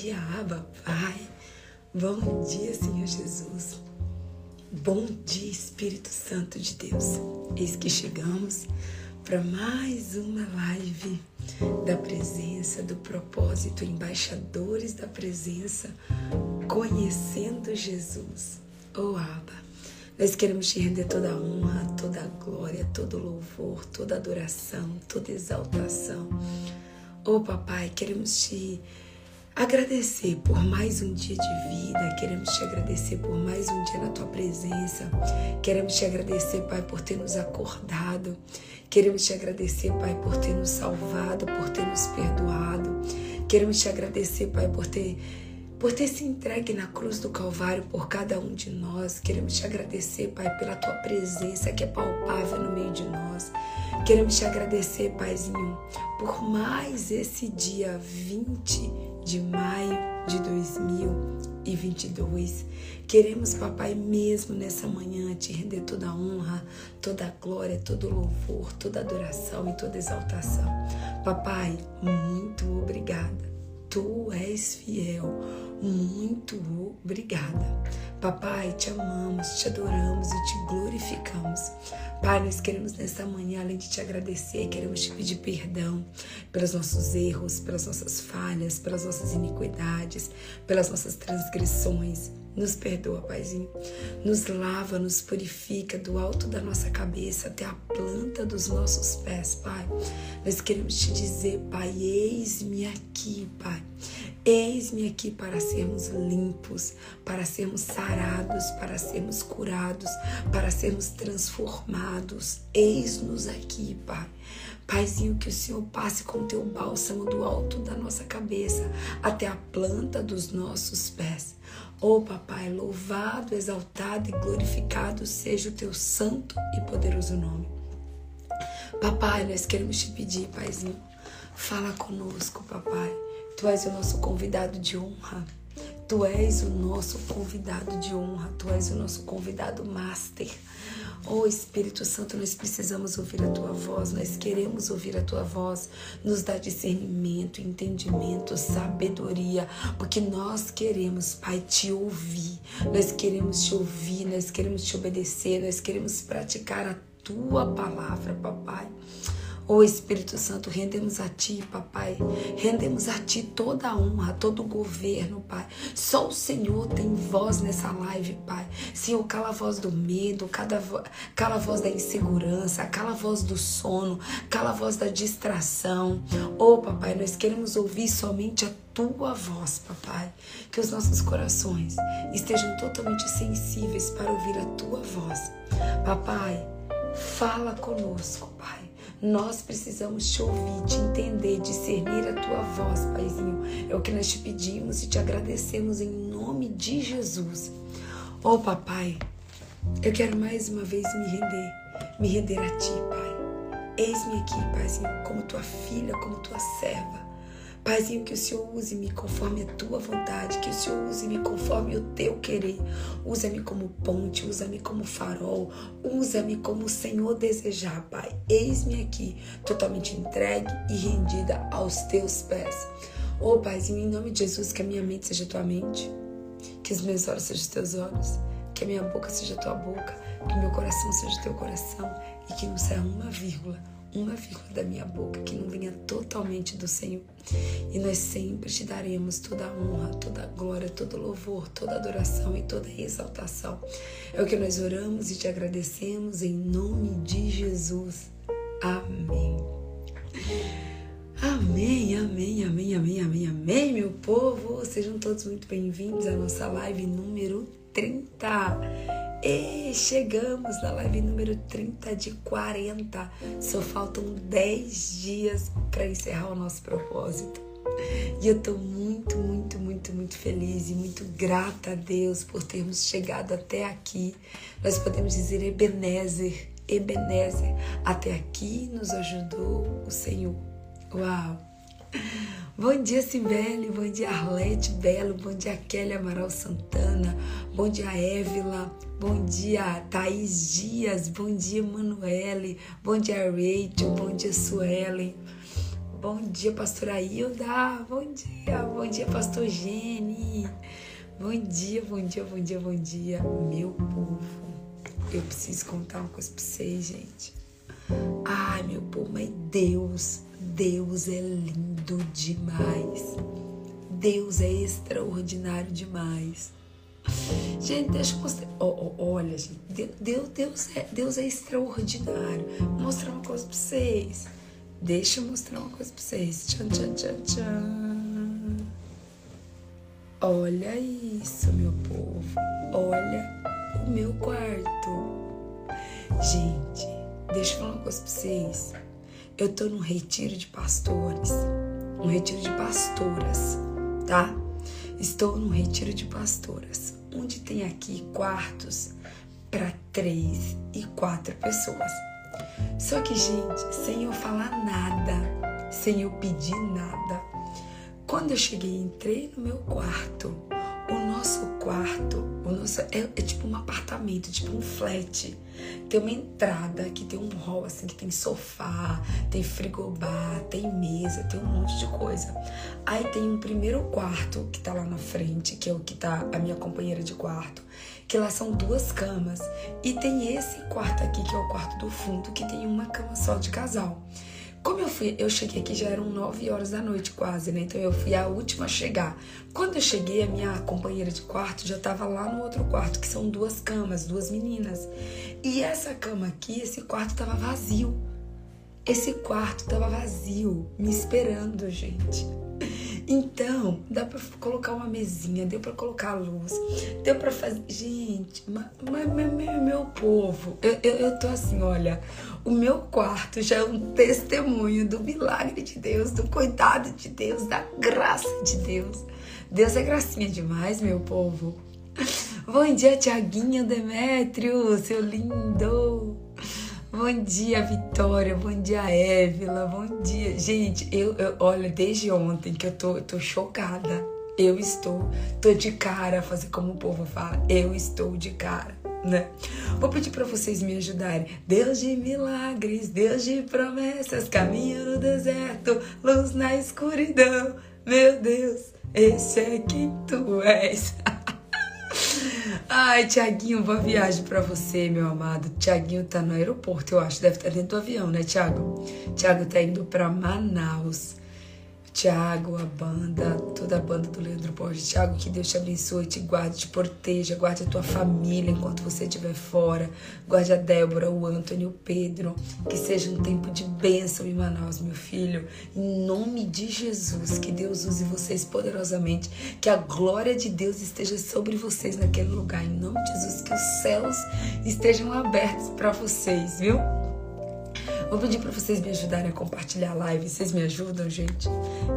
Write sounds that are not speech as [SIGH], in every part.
dia, Abba, Pai. Bom dia, Senhor Jesus. Bom dia, Espírito Santo de Deus. Eis que chegamos para mais uma live da presença, do propósito, embaixadores da presença, conhecendo Jesus. Oh, Abba, nós queremos te render toda a honra, toda a glória, todo louvor, toda adoração, toda exaltação. Oh, papai, queremos te agradecer por mais um dia de vida, queremos te agradecer por mais um dia na tua presença, queremos te agradecer, Pai, por ter nos acordado, queremos te agradecer, Pai, por ter nos salvado, por ter nos perdoado, queremos te agradecer, Pai, por ter por ter se entregue na cruz do Calvário por cada um de nós. Queremos te agradecer, Pai, pela tua presença que é palpável no meio de nós. Queremos te agradecer, Paizinho, por mais esse dia 20 de maio de 2022. Queremos, Papai, mesmo nessa manhã te render toda a honra, toda a glória, todo o louvor, toda a adoração e toda a exaltação. Papai, muito obrigada. Tu és fiel muito obrigada. Papai, te amamos, te adoramos e te glorificamos. Pai, nós queremos nessa manhã, além de te agradecer, queremos te pedir perdão pelos nossos erros, pelas nossas falhas, pelas nossas iniquidades, pelas nossas transgressões. Nos perdoa, Paizinho. Nos lava, nos purifica do alto da nossa cabeça até a planta dos nossos pés, Pai. Nós queremos te dizer, Pai, eis-me aqui, Pai. Eis-me aqui para sermos limpos, para sermos sarados, para sermos curados, para sermos transformados. Eis-nos aqui, Pai. Paizinho, que o Senhor passe com teu bálsamo do alto da nossa cabeça até a planta dos nossos pés. Oh, papai, louvado, exaltado e glorificado seja o teu santo e poderoso nome. Papai, nós queremos te pedir, Paizinho, fala conosco, papai Tu és o nosso convidado de honra. Tu és o nosso convidado de honra. Tu és o nosso convidado master. Oh Espírito Santo, nós precisamos ouvir a tua voz, nós queremos ouvir a tua voz. Nos dá discernimento, entendimento, sabedoria, porque nós queremos, Pai, te ouvir. Nós queremos te ouvir, nós queremos te obedecer, nós queremos praticar a tua palavra, papai. Oh Espírito Santo, rendemos a Ti, papai. Rendemos a Ti toda a honra, todo o governo, Pai. Só o Senhor tem voz nessa live, Pai. Senhor, cala a voz do medo, cala a voz da insegurança, cala a voz do sono, cala a voz da distração. Oh, papai, nós queremos ouvir somente a tua voz, papai. Que os nossos corações estejam totalmente sensíveis para ouvir a tua voz. Papai, fala conosco, Pai. Nós precisamos te ouvir, te entender, discernir a tua voz, Paizinho. É o que nós te pedimos e te agradecemos em nome de Jesus. Oh, papai, eu quero mais uma vez me render, me render a ti, Pai. Eis-me aqui, Paizinho, como tua filha, como tua serva. Paizinho, que o Senhor use-me conforme a tua vontade, que o Senhor use-me conforme o teu querer. Usa-me como ponte, usa-me como farol, usa-me como o Senhor desejar, Pai. Eis-me aqui, totalmente entregue e rendida aos teus pés. Ô oh, Paizinho, em nome de Jesus, que a minha mente seja tua mente, que os meus olhos sejam teus olhos, que a minha boca seja tua boca, que o meu coração seja teu coração e que não saia uma vírgula uma vírgula da minha boca que não venha totalmente do Senhor. E nós sempre te daremos toda a honra, toda a glória, todo louvor, toda adoração e toda exaltação. É o que nós oramos e te agradecemos em nome de Jesus. Amém. Amém, amém, amém, amém, amém, amém, meu povo. Sejam todos muito bem-vindos à nossa live número 30. E chegamos na live número 30 de 40. Só faltam 10 dias para encerrar o nosso propósito. E eu tô muito, muito, muito, muito feliz e muito grata a Deus por termos chegado até aqui. Nós podemos dizer Ebenezer, Ebenezer, até aqui nos ajudou o Senhor. Uau! Bom dia, Cibele. Bom dia, Arlete Belo. Bom dia, Kelly Amaral Santana. Bom dia, Évila. Bom dia, Thaís Dias. Bom dia, Manuele. Bom dia, Rachel. Bom dia, Suelen. Bom dia, pastora Hilda. Bom dia, bom dia, pastor Gene. Bom dia, bom dia, bom dia, bom dia, meu povo. Eu preciso contar uma coisa pra vocês, gente. Ai, meu povo, mas Deus, Deus é lindo demais. Deus é extraordinário demais. Gente, deixa eu mostrar. Oh, oh, olha, gente, Deus, Deus, é, Deus é extraordinário. Vou mostrar uma coisa pra vocês. Deixa eu mostrar uma coisa pra vocês. Tchan, tchan, tchan, tchan. Olha isso, meu povo. Olha o meu quarto. Gente, deixa eu falar uma coisa pra vocês. Eu tô num retiro de pastores. Um retiro de pastoras, tá? Estou num retiro de pastoras, onde tem aqui quartos para três e quatro pessoas. Só que, gente, sem eu falar nada, sem eu pedir nada, quando eu cheguei, entrei no meu quarto, o nosso quarto, o nosso é, é, tipo um apartamento, tipo um flat. Tem uma entrada que tem um hall assim que tem sofá, tem frigobar, tem mesa, tem um monte de coisa. Aí tem um primeiro quarto que tá lá na frente, que é o que tá a minha companheira de quarto, que lá são duas camas. E tem esse quarto aqui que é o quarto do fundo, que tem uma cama só de casal. Como eu fui, eu cheguei aqui já eram 9 horas da noite quase, né? Então eu fui a última a chegar. Quando eu cheguei, a minha companheira de quarto já estava lá no outro quarto, que são duas camas, duas meninas. E essa cama aqui, esse quarto estava vazio. Esse quarto estava vazio, me esperando, gente. Então, dá para colocar uma mesinha, deu para colocar luz, deu para fazer. Gente, mas, mas, meu, meu povo, eu, eu, eu tô assim, olha, o meu quarto já é um testemunho do milagre de Deus, do cuidado de Deus, da graça de Deus. Deus é gracinha demais, meu povo. Bom dia, Tiaguinho Demétrio, seu lindo. Bom dia, Vitória. Bom dia, Évila. Bom dia. Gente, eu, eu olha, desde ontem que eu tô, tô chocada. Eu estou, tô de cara, fazer como o povo fala. Eu estou de cara, né? Vou pedir para vocês me ajudarem. Deus de milagres, Deus de promessas, caminho no deserto, luz na escuridão. Meu Deus, esse é quem tu és. [LAUGHS] Ai, Tiaguinho, boa viagem para você, meu amado. Tiaguinho tá no aeroporto, eu acho. Deve estar dentro do avião, né, Tiago? Tiago tá indo para Manaus. Tiago, a banda, toda a banda do Leandro Borges. Tiago, que Deus te abençoe, te guarde, te proteja, guarde a tua família enquanto você estiver fora. Guarde a Débora, o Antônio, o Pedro. Que seja um tempo de bênção em Manaus, meu filho. Em nome de Jesus, que Deus use vocês poderosamente. Que a glória de Deus esteja sobre vocês naquele lugar. Em nome de Jesus, que os céus estejam abertos para vocês, viu? Vou pedir para vocês me ajudarem a compartilhar a live. Vocês me ajudam, gente?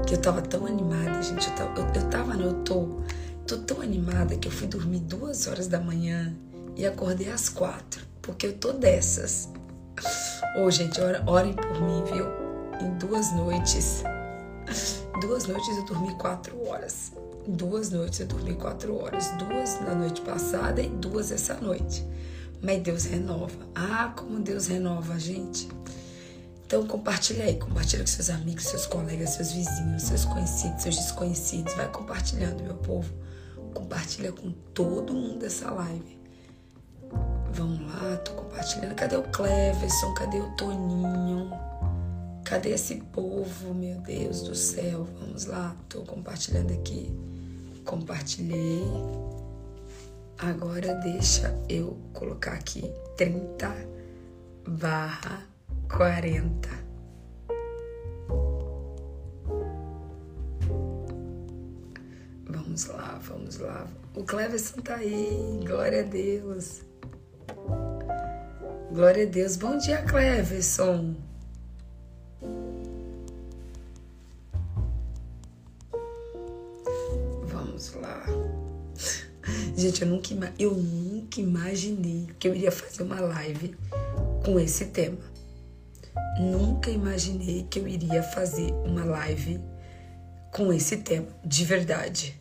Que eu tava tão animada, gente. Eu tava, eu, eu tava não, eu tô, tô tão animada que eu fui dormir duas horas da manhã e acordei às quatro. Porque eu tô dessas. Ô, oh, gente, orem por mim, viu? Em duas noites. Duas noites eu dormi quatro horas. Duas noites eu dormi quatro horas. Duas na noite passada e duas essa noite. Mas Deus renova. Ah, como Deus renova gente. Então compartilha aí, compartilha com seus amigos, seus colegas, seus vizinhos, seus conhecidos, seus desconhecidos. Vai compartilhando, meu povo. Compartilha com todo mundo essa live. Vamos lá, tô compartilhando. Cadê o Cleverson? Cadê o Toninho? Cadê esse povo, meu Deus do céu? Vamos lá, tô compartilhando aqui. Compartilhei. Agora deixa eu colocar aqui 30 barra quarenta. Vamos lá, vamos lá. O Cleverson tá aí, glória a Deus. Glória a Deus. Bom dia, Cleverson. Vamos lá. Gente, eu nunca, eu nunca imaginei que eu iria fazer uma live com esse tema. Nunca imaginei que eu iria fazer uma live com esse tema, de verdade.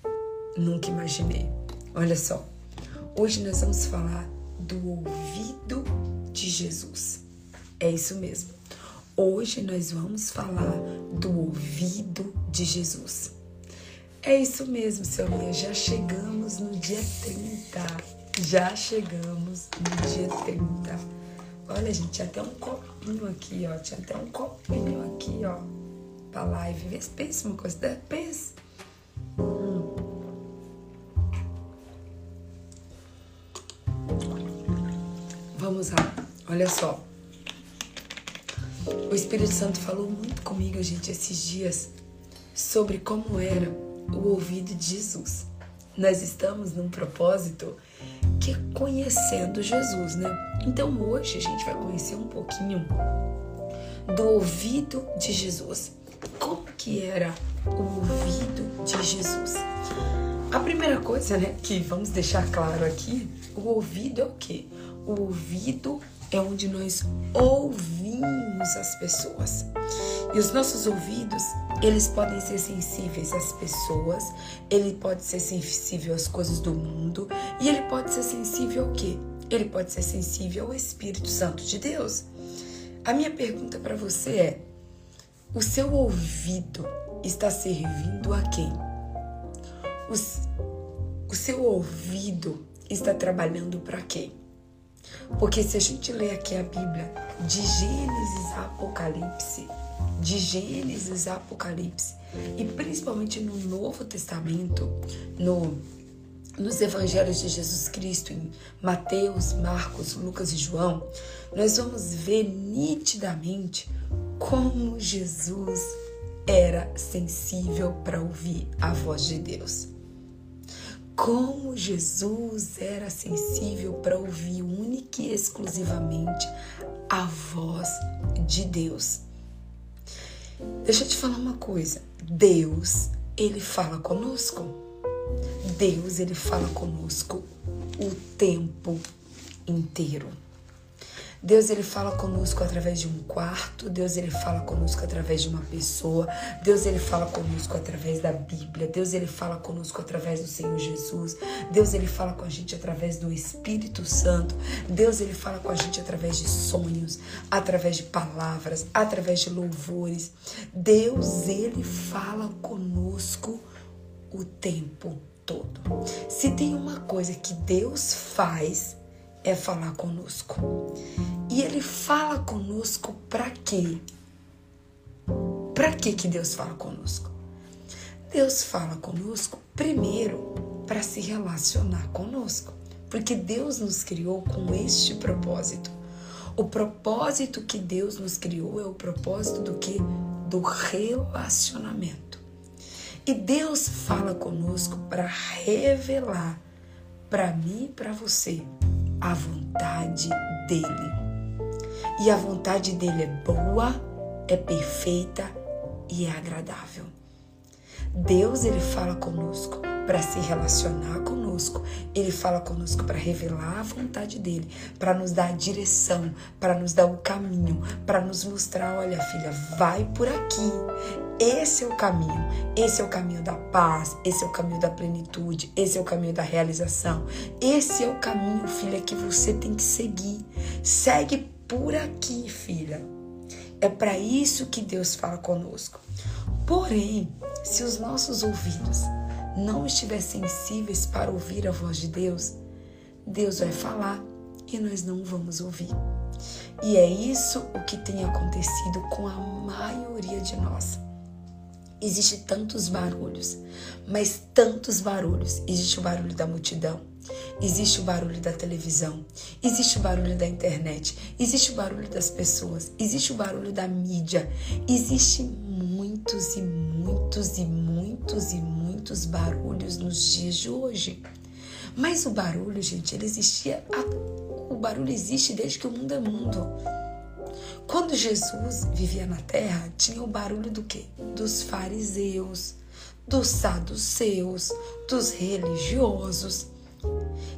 Nunca imaginei. Olha só, hoje nós vamos falar do ouvido de Jesus. É isso mesmo. Hoje nós vamos falar do ouvido de Jesus. É isso mesmo, seu Mia. Já chegamos no dia 30. Já chegamos no dia 30. Olha, gente, tinha até um copinho aqui, ó. Tinha até um copinho aqui, ó. Pra live. Vê se pensa uma coisa. Né? Pensa. Hum. Vamos lá. Olha só. O Espírito Santo falou muito comigo, gente, esses dias sobre como era o ouvido de Jesus. Nós estamos num propósito que é conhecendo Jesus, né? Então hoje a gente vai conhecer um pouquinho do ouvido de Jesus. Como que era o ouvido de Jesus? A primeira coisa, né, que vamos deixar claro aqui, o ouvido é o quê? O ouvido é onde nós ouvimos as pessoas. E os nossos ouvidos, eles podem ser sensíveis às pessoas, ele pode ser sensível às coisas do mundo e ele pode ser sensível ao quê? Ele pode ser sensível ao Espírito Santo de Deus. A minha pergunta para você é: o seu ouvido está servindo a quem? O, o seu ouvido está trabalhando para quem? Porque se a gente lê aqui a Bíblia, de Gênesis a Apocalipse, de Gênesis a Apocalipse, e principalmente no Novo Testamento, no, nos Evangelhos de Jesus Cristo, em Mateus, Marcos, Lucas e João, nós vamos ver nitidamente como Jesus era sensível para ouvir a voz de Deus como Jesus era sensível para ouvir única e exclusivamente a voz de Deus. Deixa eu te falar uma coisa. Deus, ele fala conosco. Deus, ele fala conosco o tempo inteiro. Deus ele fala conosco através de um quarto, Deus ele fala conosco através de uma pessoa, Deus ele fala conosco através da Bíblia, Deus ele fala conosco através do Senhor Jesus, Deus ele fala com a gente através do Espírito Santo, Deus ele fala com a gente através de sonhos, através de palavras, através de louvores. Deus ele fala conosco o tempo todo. Se tem uma coisa que Deus faz, é falar conosco. E ele fala conosco para quê? Para que que Deus fala conosco? Deus fala conosco primeiro para se relacionar conosco, porque Deus nos criou com este propósito. O propósito que Deus nos criou é o propósito do que? Do relacionamento. E Deus fala conosco para revelar para mim e para você a vontade dele. E a vontade dele é boa, é perfeita e é agradável. Deus ele fala conosco para se relacionar conosco. Ele fala conosco para revelar a vontade dele, para nos dar a direção, para nos dar o caminho, para nos mostrar, olha, filha, vai por aqui. Esse é o caminho. Esse é o caminho da paz, esse é o caminho da plenitude, esse é o caminho da realização. Esse é o caminho, filha, que você tem que seguir. Segue por aqui, filha. É para isso que Deus fala conosco. Porém, se os nossos ouvidos não estiverem sensíveis para ouvir a voz de Deus, Deus vai falar e nós não vamos ouvir. E é isso o que tem acontecido com a maioria de nós. Existem tantos barulhos, mas tantos barulhos. Existe o barulho da multidão, existe o barulho da televisão, existe o barulho da internet, existe o barulho das pessoas, existe o barulho da mídia, existe muitos e muitos e muitos e muitos barulhos nos dias de hoje. Mas o barulho, gente, ele existia, o barulho existe desde que o mundo é mundo. Quando Jesus vivia na terra, tinha o barulho do quê? Dos fariseus, dos saduceus, dos religiosos.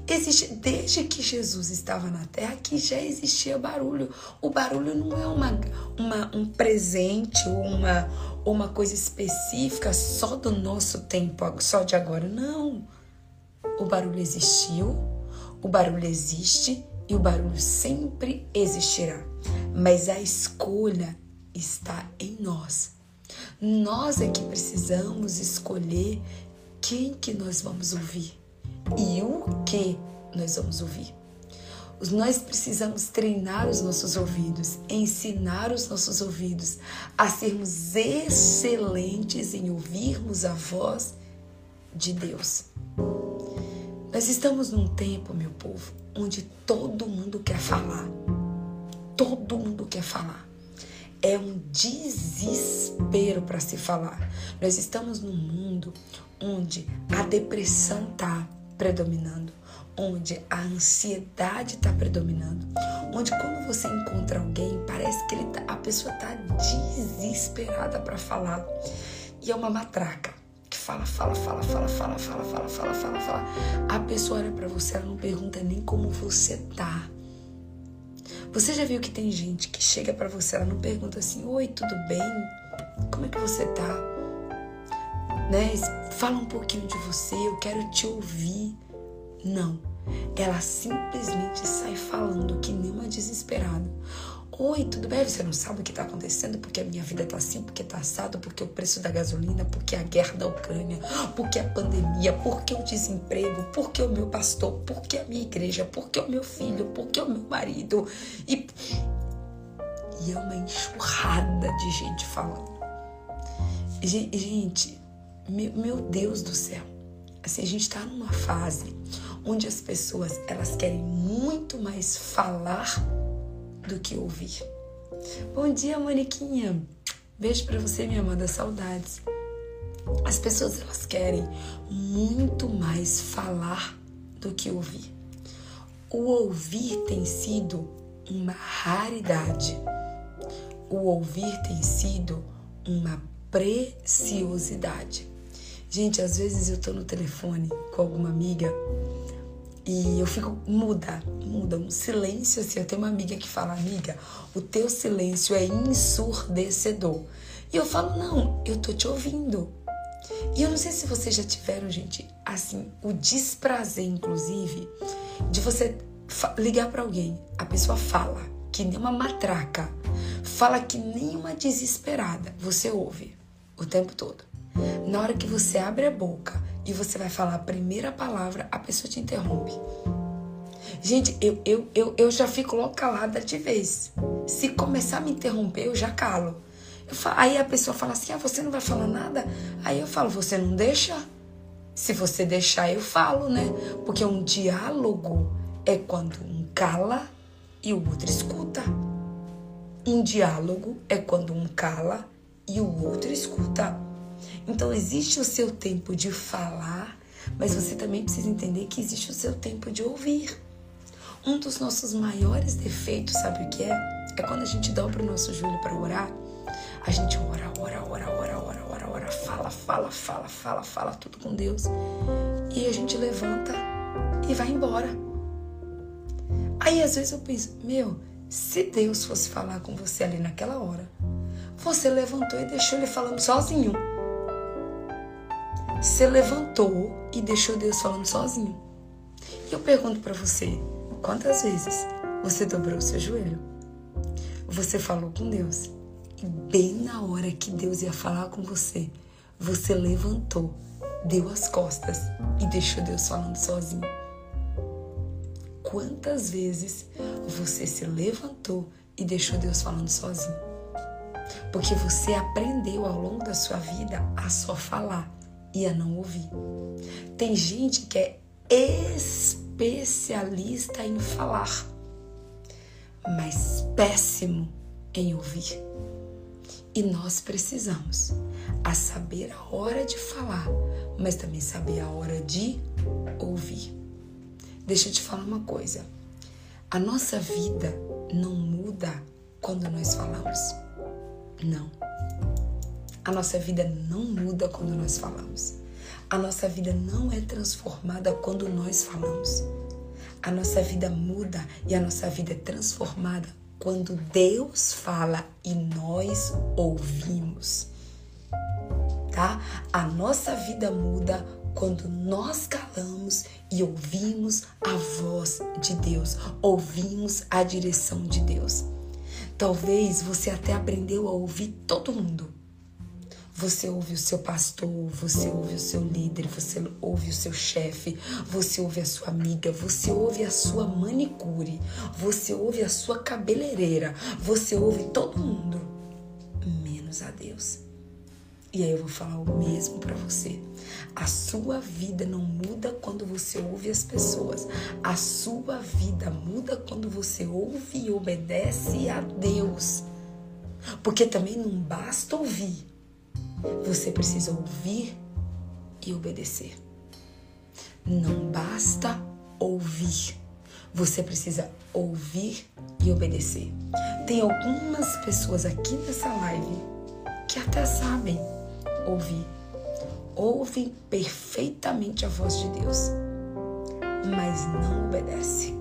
Existe, desde que Jesus estava na terra que já existia barulho. O barulho não é uma, uma, um presente ou uma, uma coisa específica só do nosso tempo, só de agora. Não. O barulho existiu, o barulho existe e o barulho sempre existirá. Mas a escolha está em nós. Nós é que precisamos escolher quem que nós vamos ouvir e o que nós vamos ouvir. Nós precisamos treinar os nossos ouvidos, ensinar os nossos ouvidos a sermos excelentes em ouvirmos a voz de Deus. Nós estamos num tempo, meu povo, onde todo mundo quer falar. Todo mundo quer falar. É um desespero para se falar. Nós estamos num mundo onde a depressão está predominando, onde a ansiedade está predominando, onde quando você encontra alguém parece que tá, a pessoa está desesperada para falar e é uma matraca que fala, fala, fala, fala, fala, fala, fala, fala, fala, fala. A pessoa olha para você, ela não pergunta nem como você tá. Você já viu que tem gente que chega para você, ela não pergunta assim: "Oi, tudo bem? Como é que você tá?" Né? Fala um pouquinho de você, eu quero te ouvir. Não. Ela simplesmente sai falando que nem uma desesperada. Oi, tudo bem? Você não sabe o que está acontecendo? Porque a minha vida está assim, porque está assado, porque o preço da gasolina, porque a guerra da Ucrânia, porque a pandemia, porque o desemprego, porque o meu pastor, porque a minha igreja, porque o meu filho, porque o meu marido. E, e é uma enxurrada de gente falando. Gente, meu, meu Deus do céu. Assim, a gente está numa fase onde as pessoas elas querem muito mais falar do que ouvir. Bom dia, Moniquinha. Beijo para você, minha amada, saudades. As pessoas elas querem muito mais falar do que ouvir. O ouvir tem sido uma raridade. O ouvir tem sido uma preciosidade. Gente, às vezes eu tô no telefone com alguma amiga e eu fico muda, muda, um silêncio assim. Eu tenho uma amiga que fala, amiga, o teu silêncio é ensurdecedor. E eu falo, não, eu tô te ouvindo. E eu não sei se vocês já tiveram, gente, assim, o desprazer, inclusive, de você ligar para alguém, a pessoa fala que nem uma matraca, fala que nem uma desesperada, você ouve o tempo todo. Na hora que você abre a boca e você vai falar a primeira palavra, a pessoa te interrompe. Gente, eu, eu, eu, eu já fico logo calada de vez. Se começar a me interromper, eu já calo. Eu falo, aí a pessoa fala assim: ah, você não vai falar nada? Aí eu falo: você não deixa? Se você deixar, eu falo, né? Porque um diálogo é quando um cala e o outro escuta. Um diálogo é quando um cala e o outro escuta. Então existe o seu tempo de falar, mas você também precisa entender que existe o seu tempo de ouvir. Um dos nossos maiores defeitos, sabe o que é? É quando a gente dobra o nosso joelho para orar, a gente ora, ora, ora, ora, ora, ora, ora, fala, fala, fala, fala, fala tudo com Deus. E a gente levanta e vai embora. Aí às vezes eu penso, meu, se Deus fosse falar com você ali naquela hora, você levantou e deixou ele falando sozinho. Você levantou e deixou Deus falando sozinho. E eu pergunto para você, quantas vezes você dobrou seu joelho? Você falou com Deus. E bem na hora que Deus ia falar com você, você levantou, deu as costas e deixou Deus falando sozinho. Quantas vezes você se levantou e deixou Deus falando sozinho? Porque você aprendeu ao longo da sua vida a só falar e a não ouvir. Tem gente que é especialista em falar, mas péssimo em ouvir. E nós precisamos a saber a hora de falar, mas também saber a hora de ouvir. Deixa eu te falar uma coisa. A nossa vida não muda quando nós falamos. Não. A nossa vida não muda quando nós falamos. A nossa vida não é transformada quando nós falamos. A nossa vida muda e a nossa vida é transformada quando Deus fala e nós ouvimos. Tá? A nossa vida muda quando nós calamos e ouvimos a voz de Deus, ouvimos a direção de Deus. Talvez você até aprendeu a ouvir todo mundo. Você ouve o seu pastor, você ouve o seu líder, você ouve o seu chefe, você ouve a sua amiga, você ouve a sua manicure, você ouve a sua cabeleireira, você ouve todo mundo, menos a Deus. E aí eu vou falar o mesmo para você. A sua vida não muda quando você ouve as pessoas. A sua vida muda quando você ouve e obedece a Deus. Porque também não basta ouvir. Você precisa ouvir e obedecer. Não basta ouvir. Você precisa ouvir e obedecer. Tem algumas pessoas aqui nessa live que até sabem ouvir. Ouvem perfeitamente a voz de Deus, mas não obedece.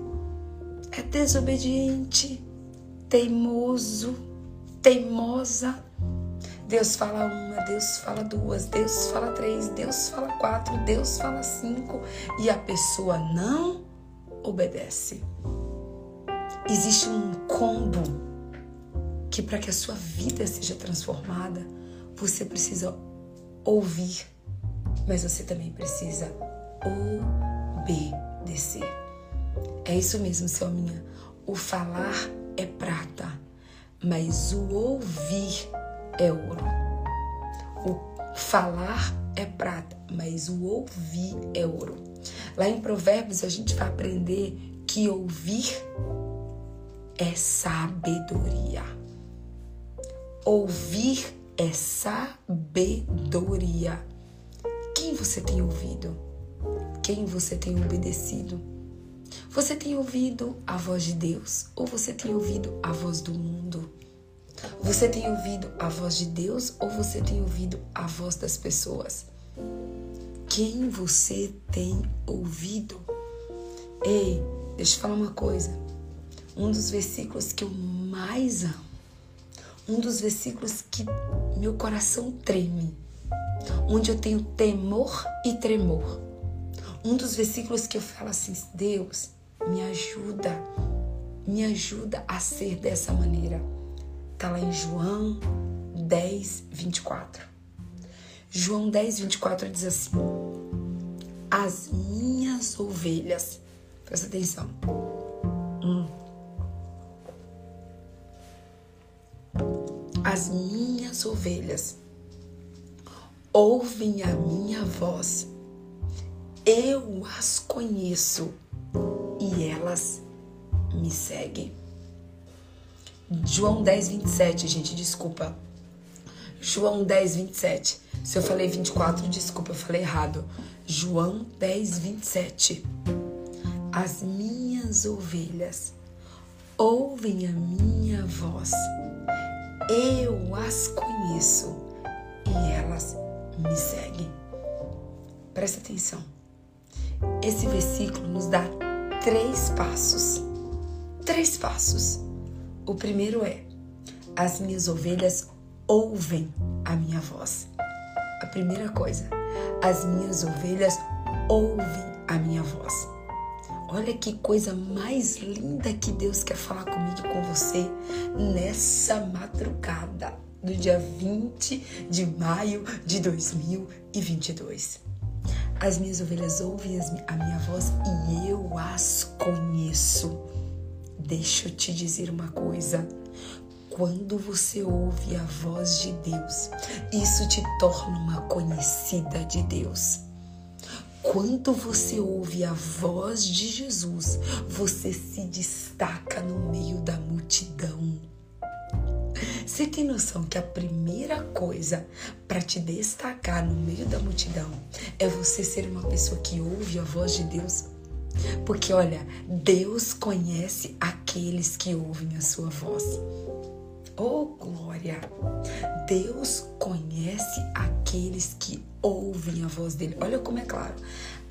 É desobediente, teimoso, teimosa. Deus fala uma, Deus fala duas, Deus fala três, Deus fala quatro, Deus fala cinco e a pessoa não obedece. Existe um combo que para que a sua vida seja transformada, você precisa ouvir, mas você também precisa obedecer. É isso mesmo, Selminha. O falar é prata, mas o ouvir é ouro. O falar é prata, mas o ouvir é ouro. Lá em Provérbios a gente vai aprender que ouvir é sabedoria. Ouvir é sabedoria. Quem você tem ouvido? Quem você tem obedecido? Você tem ouvido a voz de Deus ou você tem ouvido a voz do mundo? Você tem ouvido a voz de Deus ou você tem ouvido a voz das pessoas? Quem você tem ouvido? Ei, deixa eu falar uma coisa. Um dos versículos que eu mais amo um dos versículos que meu coração treme, onde eu tenho temor e tremor. Um dos versículos que eu falo assim: Deus, me ajuda, me ajuda a ser dessa maneira. Está lá em João 10, 24. João 10, 24 diz assim: As minhas ovelhas, presta atenção. Hum. As minhas ovelhas ouvem a minha voz, eu as conheço e elas me seguem. João 10, 27, gente, desculpa. João 10, 27. Se eu falei 24, desculpa, eu falei errado. João 10, 27. As minhas ovelhas ouvem a minha voz eu as conheço e elas me seguem. Presta atenção. Esse versículo nos dá três passos. Três passos. O primeiro é: as minhas ovelhas ouvem a minha voz. A primeira coisa, as minhas ovelhas ouvem a minha voz. Olha que coisa mais linda que Deus quer falar comigo e com você nessa madrugada do dia 20 de maio de 2022. As minhas ovelhas ouvem a minha voz e eu as conheço. Deixa eu te dizer uma coisa. Quando você ouve a voz de Deus, isso te torna uma conhecida de Deus. Quando você ouve a voz de Jesus, você se destaca no meio da multidão. Você tem noção que a primeira coisa para te destacar no meio da multidão é você ser uma pessoa que ouve a voz de Deus? Porque olha, Deus conhece aqueles que ouvem a sua voz. Oh, glória! Deus conhece aqueles que ouvem a voz dele. Olha como é claro.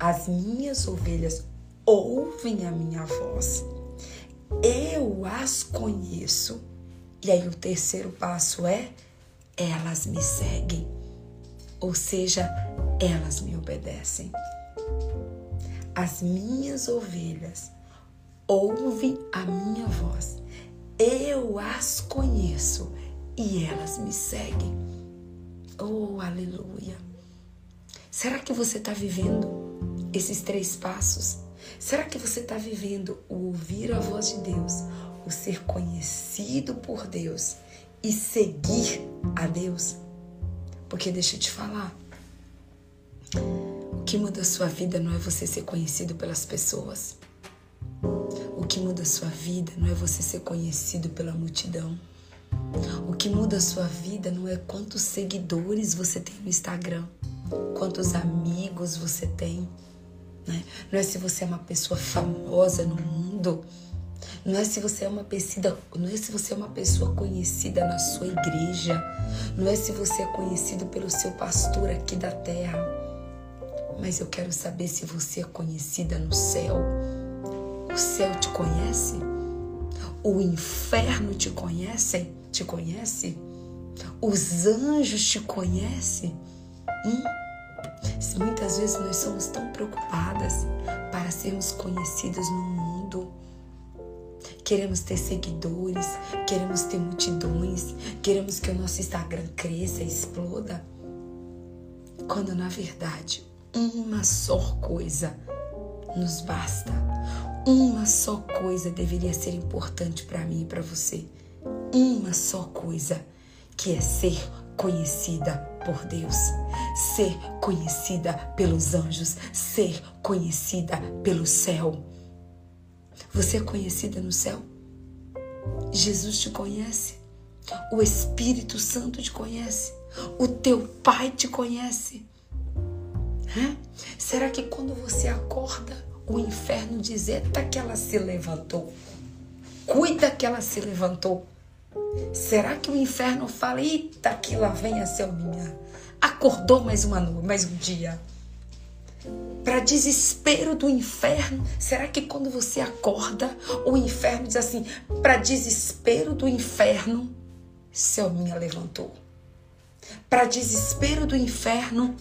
As minhas ovelhas ouvem a minha voz. Eu as conheço. E aí o terceiro passo é elas me seguem. Ou seja, elas me obedecem. As minhas ovelhas ouvem a minha voz eu as conheço e elas me seguem. Oh, aleluia! Será que você está vivendo esses três passos? Será que você está vivendo o ouvir a voz de Deus, o ser conhecido por Deus e seguir a Deus? Porque deixa eu te falar, o que muda a sua vida não é você ser conhecido pelas pessoas. O que muda a sua vida não é você ser conhecido pela multidão. O que muda a sua vida não é quantos seguidores você tem no Instagram, quantos amigos você tem, né? não é se você é uma pessoa famosa no mundo, não é se você é uma pessoa, não é se você é uma pessoa conhecida na sua igreja, não é se você é conhecido pelo seu pastor aqui da terra, mas eu quero saber se você é conhecida no céu. O céu te conhece? O inferno te conhece? Te conhece? Os anjos te conhecem? Hum? Muitas vezes nós somos tão preocupadas para sermos conhecidas no mundo. Queremos ter seguidores, queremos ter multidões, queremos que o nosso Instagram cresça, exploda. Quando na verdade, uma só coisa nos basta. Uma só coisa deveria ser importante para mim e para você. Uma só coisa, que é ser conhecida por Deus, ser conhecida pelos anjos, ser conhecida pelo céu. Você é conhecida no céu? Jesus te conhece. O Espírito Santo te conhece. O teu Pai te conhece. Hã? Será que quando você acorda, o inferno diz: Eita, que ela se levantou. Cuida que ela se levantou. Será que o inferno fala: Eita, que lá vem a Selminha? Acordou mais uma mais um dia. Para desespero do inferno, será que quando você acorda, o inferno diz assim: para desespero do inferno, Selminha levantou. Para desespero do inferno,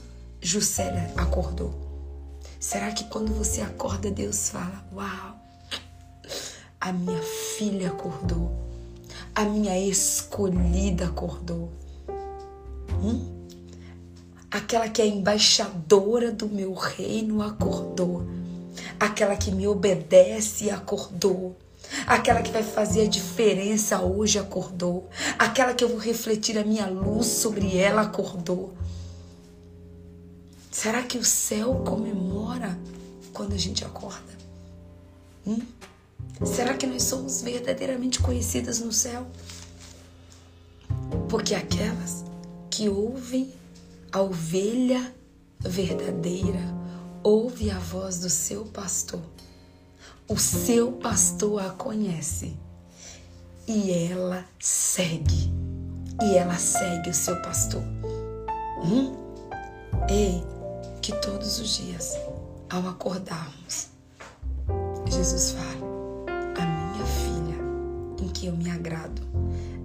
Juscelia acordou. Será que quando você acorda, Deus fala: Uau, a minha filha acordou, a minha escolhida acordou? Hum? Aquela que é embaixadora do meu reino acordou. Aquela que me obedece acordou. Aquela que vai fazer a diferença hoje acordou. Aquela que eu vou refletir a minha luz sobre ela acordou. Será que o céu comemora quando a gente acorda? Hum? Será que nós somos verdadeiramente conhecidas no céu? Porque aquelas que ouvem a ovelha verdadeira ouve a voz do seu pastor. O seu pastor a conhece e ela segue. E ela segue o seu pastor. Hum? Ei, que todos os dias, ao acordarmos, Jesus fala: A minha filha, em que eu me agrado,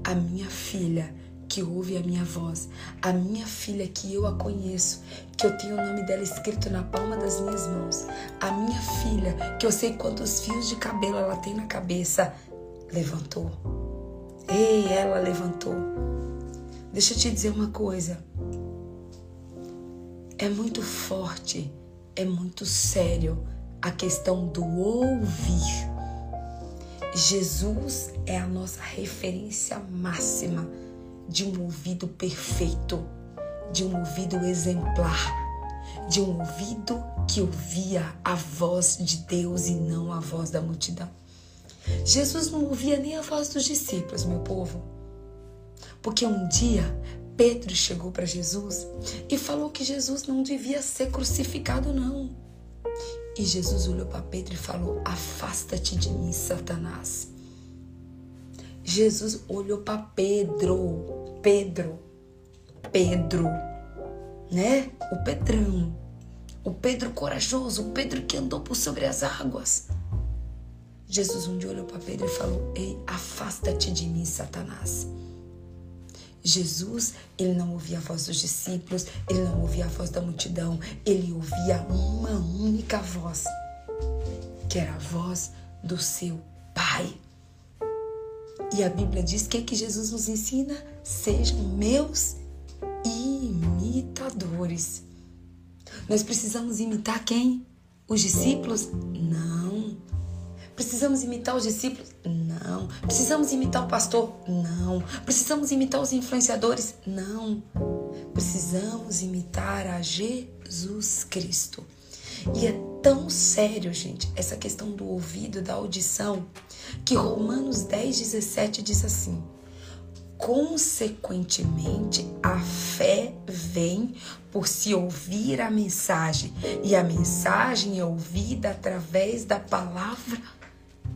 a minha filha que ouve a minha voz, a minha filha que eu a conheço, que eu tenho o nome dela escrito na palma das minhas mãos, a minha filha que eu sei quantos fios de cabelo ela tem na cabeça, levantou. Ei, ela levantou. Deixa eu te dizer uma coisa é muito forte, é muito sério a questão do ouvir. Jesus é a nossa referência máxima de um ouvido perfeito, de um ouvido exemplar, de um ouvido que ouvia a voz de Deus e não a voz da multidão. Jesus não ouvia nem a voz dos discípulos, meu povo. Porque um dia Pedro chegou para Jesus e falou que Jesus não devia ser crucificado, não. E Jesus olhou para Pedro e falou: Afasta-te de mim, Satanás. Jesus olhou para Pedro, Pedro, Pedro, né? O Pedrão, o Pedro corajoso, o Pedro que andou por sobre as águas. Jesus um dia olhou para Pedro e falou: Ei, afasta-te de mim, Satanás. Jesus, ele não ouvia a voz dos discípulos, ele não ouvia a voz da multidão, ele ouvia uma única voz, que era a voz do seu Pai. E a Bíblia diz que, que Jesus nos ensina? Sejam meus imitadores. Nós precisamos imitar quem? Os discípulos? Não. Precisamos imitar os discípulos? Não. Precisamos imitar o pastor? Não. Precisamos imitar os influenciadores? Não. Precisamos imitar a Jesus Cristo. E é tão sério, gente, essa questão do ouvido, da audição, que Romanos 10, 17 diz assim: Consequentemente, a fé vem por se ouvir a mensagem, e a mensagem é ouvida através da palavra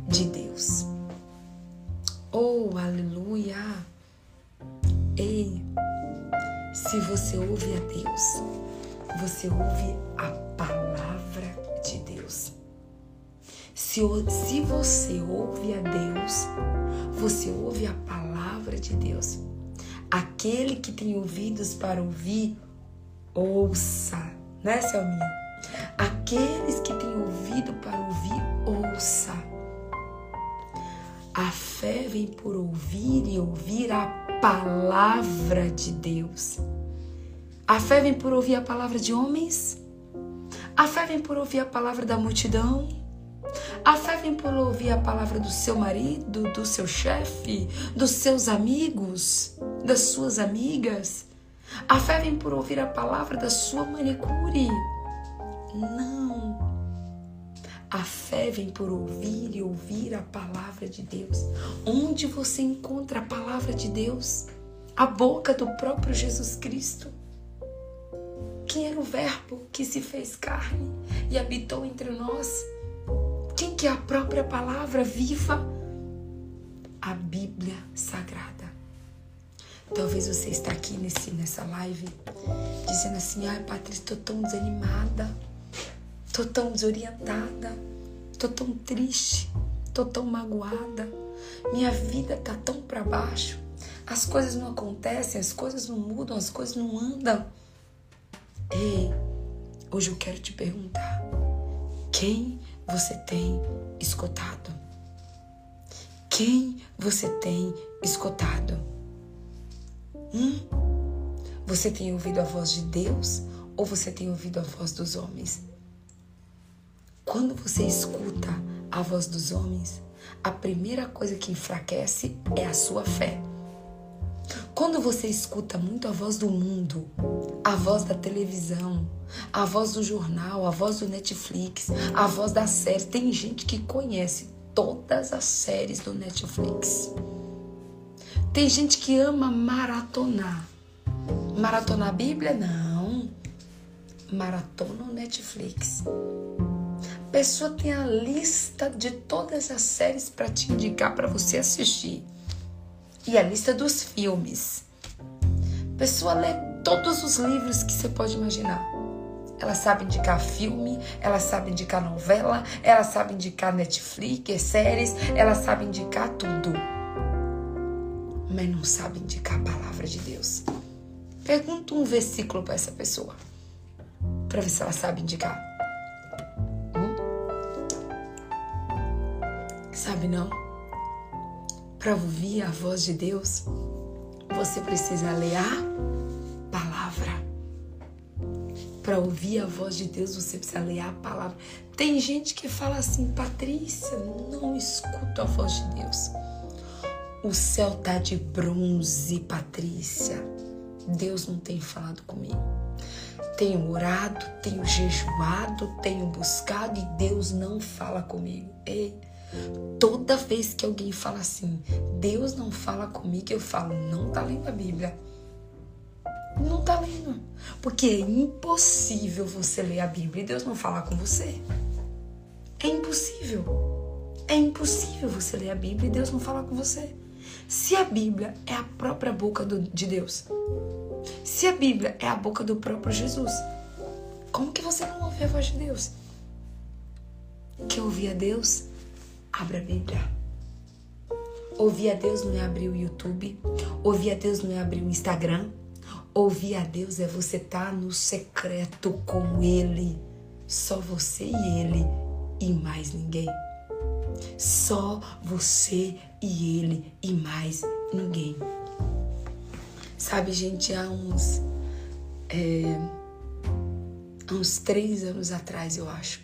de Deus. Oh, aleluia! Ei, se você ouve a Deus, você ouve a palavra de Deus. Se, se você ouve a Deus, você ouve a palavra de Deus. Aquele que tem ouvidos para ouvir, ouça, né, Selminha? Aqueles que têm ouvido para ouvir, ouça. A fé vem por ouvir e ouvir a palavra de Deus. A fé vem por ouvir a palavra de homens? A fé vem por ouvir a palavra da multidão? A fé vem por ouvir a palavra do seu marido, do seu chefe, dos seus amigos, das suas amigas? A fé vem por ouvir a palavra da sua manicure? Não. A fé vem por ouvir e ouvir a palavra de Deus. Onde você encontra a palavra de Deus? A boca do próprio Jesus Cristo. Quem era o Verbo que se fez carne e habitou entre nós? Quem que é a própria palavra viva? A Bíblia Sagrada. Talvez você está aqui nesse, nessa live dizendo assim, ai Patrícia, estou tão desanimada, estou tão desorientada, estou tão triste, estou tão magoada, minha vida está tão para baixo, as coisas não acontecem, as coisas não mudam, as coisas não andam. Ei, hoje eu quero te perguntar, quem você tem escutado? Quem você tem escutado? Hum? Você tem ouvido a voz de Deus ou você tem ouvido a voz dos homens? Quando você escuta a voz dos homens, a primeira coisa que enfraquece é a sua fé. Quando você escuta muito a voz do mundo, a voz da televisão, a voz do jornal, a voz do Netflix, a voz da série, tem gente que conhece todas as séries do Netflix. Tem gente que ama maratonar. Maratonar a Bíblia? Não. Maratona o Netflix. Pessoa tem a lista de todas as séries para te indicar para você assistir e a lista dos filmes. A pessoa lê todos os livros que você pode imaginar. Ela sabe indicar filme, ela sabe indicar novela, ela sabe indicar Netflix, séries, ela sabe indicar tudo. Mas não sabe indicar a palavra de Deus. Pergunta um versículo para essa pessoa, para ver se ela sabe indicar. Sabe não? Para ouvir a voz de Deus, você precisa ler a palavra. Para ouvir a voz de Deus, você precisa ler a palavra. Tem gente que fala assim, Patrícia, não escuto a voz de Deus. O céu tá de bronze, Patrícia. Deus não tem falado comigo. Tenho orado, tenho jejuado, tenho buscado e Deus não fala comigo. Ei, Toda vez que alguém fala assim, Deus não fala comigo, eu falo, não tá lendo a Bíblia. Não tá lendo. Porque é impossível você ler a Bíblia e Deus não falar com você. É impossível. É impossível você ler a Bíblia e Deus não falar com você. Se a Bíblia é a própria boca do, de Deus, se a Bíblia é a boca do próprio Jesus, como que você não ouve a voz de Deus? Quer ouvir a Deus? Abra a Bíblia. Ouvir a Deus não é abrir o YouTube. Ouvir a Deus não é abrir o Instagram. Ouvir a Deus é você estar tá no secreto com Ele. Só você e Ele e mais ninguém. Só você e ele e mais ninguém. Sabe, gente, há uns. É, há uns três anos atrás, eu acho,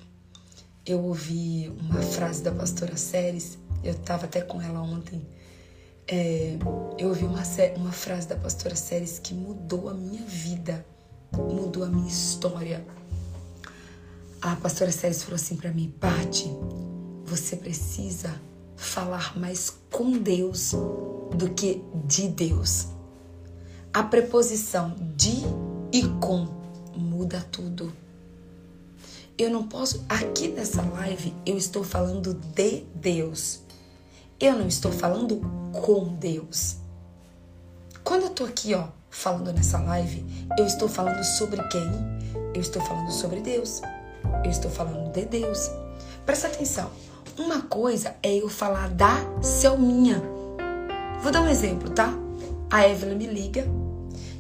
eu ouvi uma frase da pastora Séries, eu estava até com ela ontem. É, eu ouvi uma, uma frase da pastora Séries que mudou a minha vida, mudou a minha história. A pastora Séries falou assim para mim, Pati, você precisa falar mais com Deus do que de Deus. A preposição de e com muda tudo. Eu não posso. Aqui nessa live eu estou falando de Deus. Eu não estou falando com Deus. Quando eu tô aqui, ó, falando nessa live, eu estou falando sobre quem? Eu estou falando sobre Deus. Eu estou falando de Deus. Presta atenção. Uma coisa é eu falar da Selminha. Vou dar um exemplo, tá? A Evelyn me liga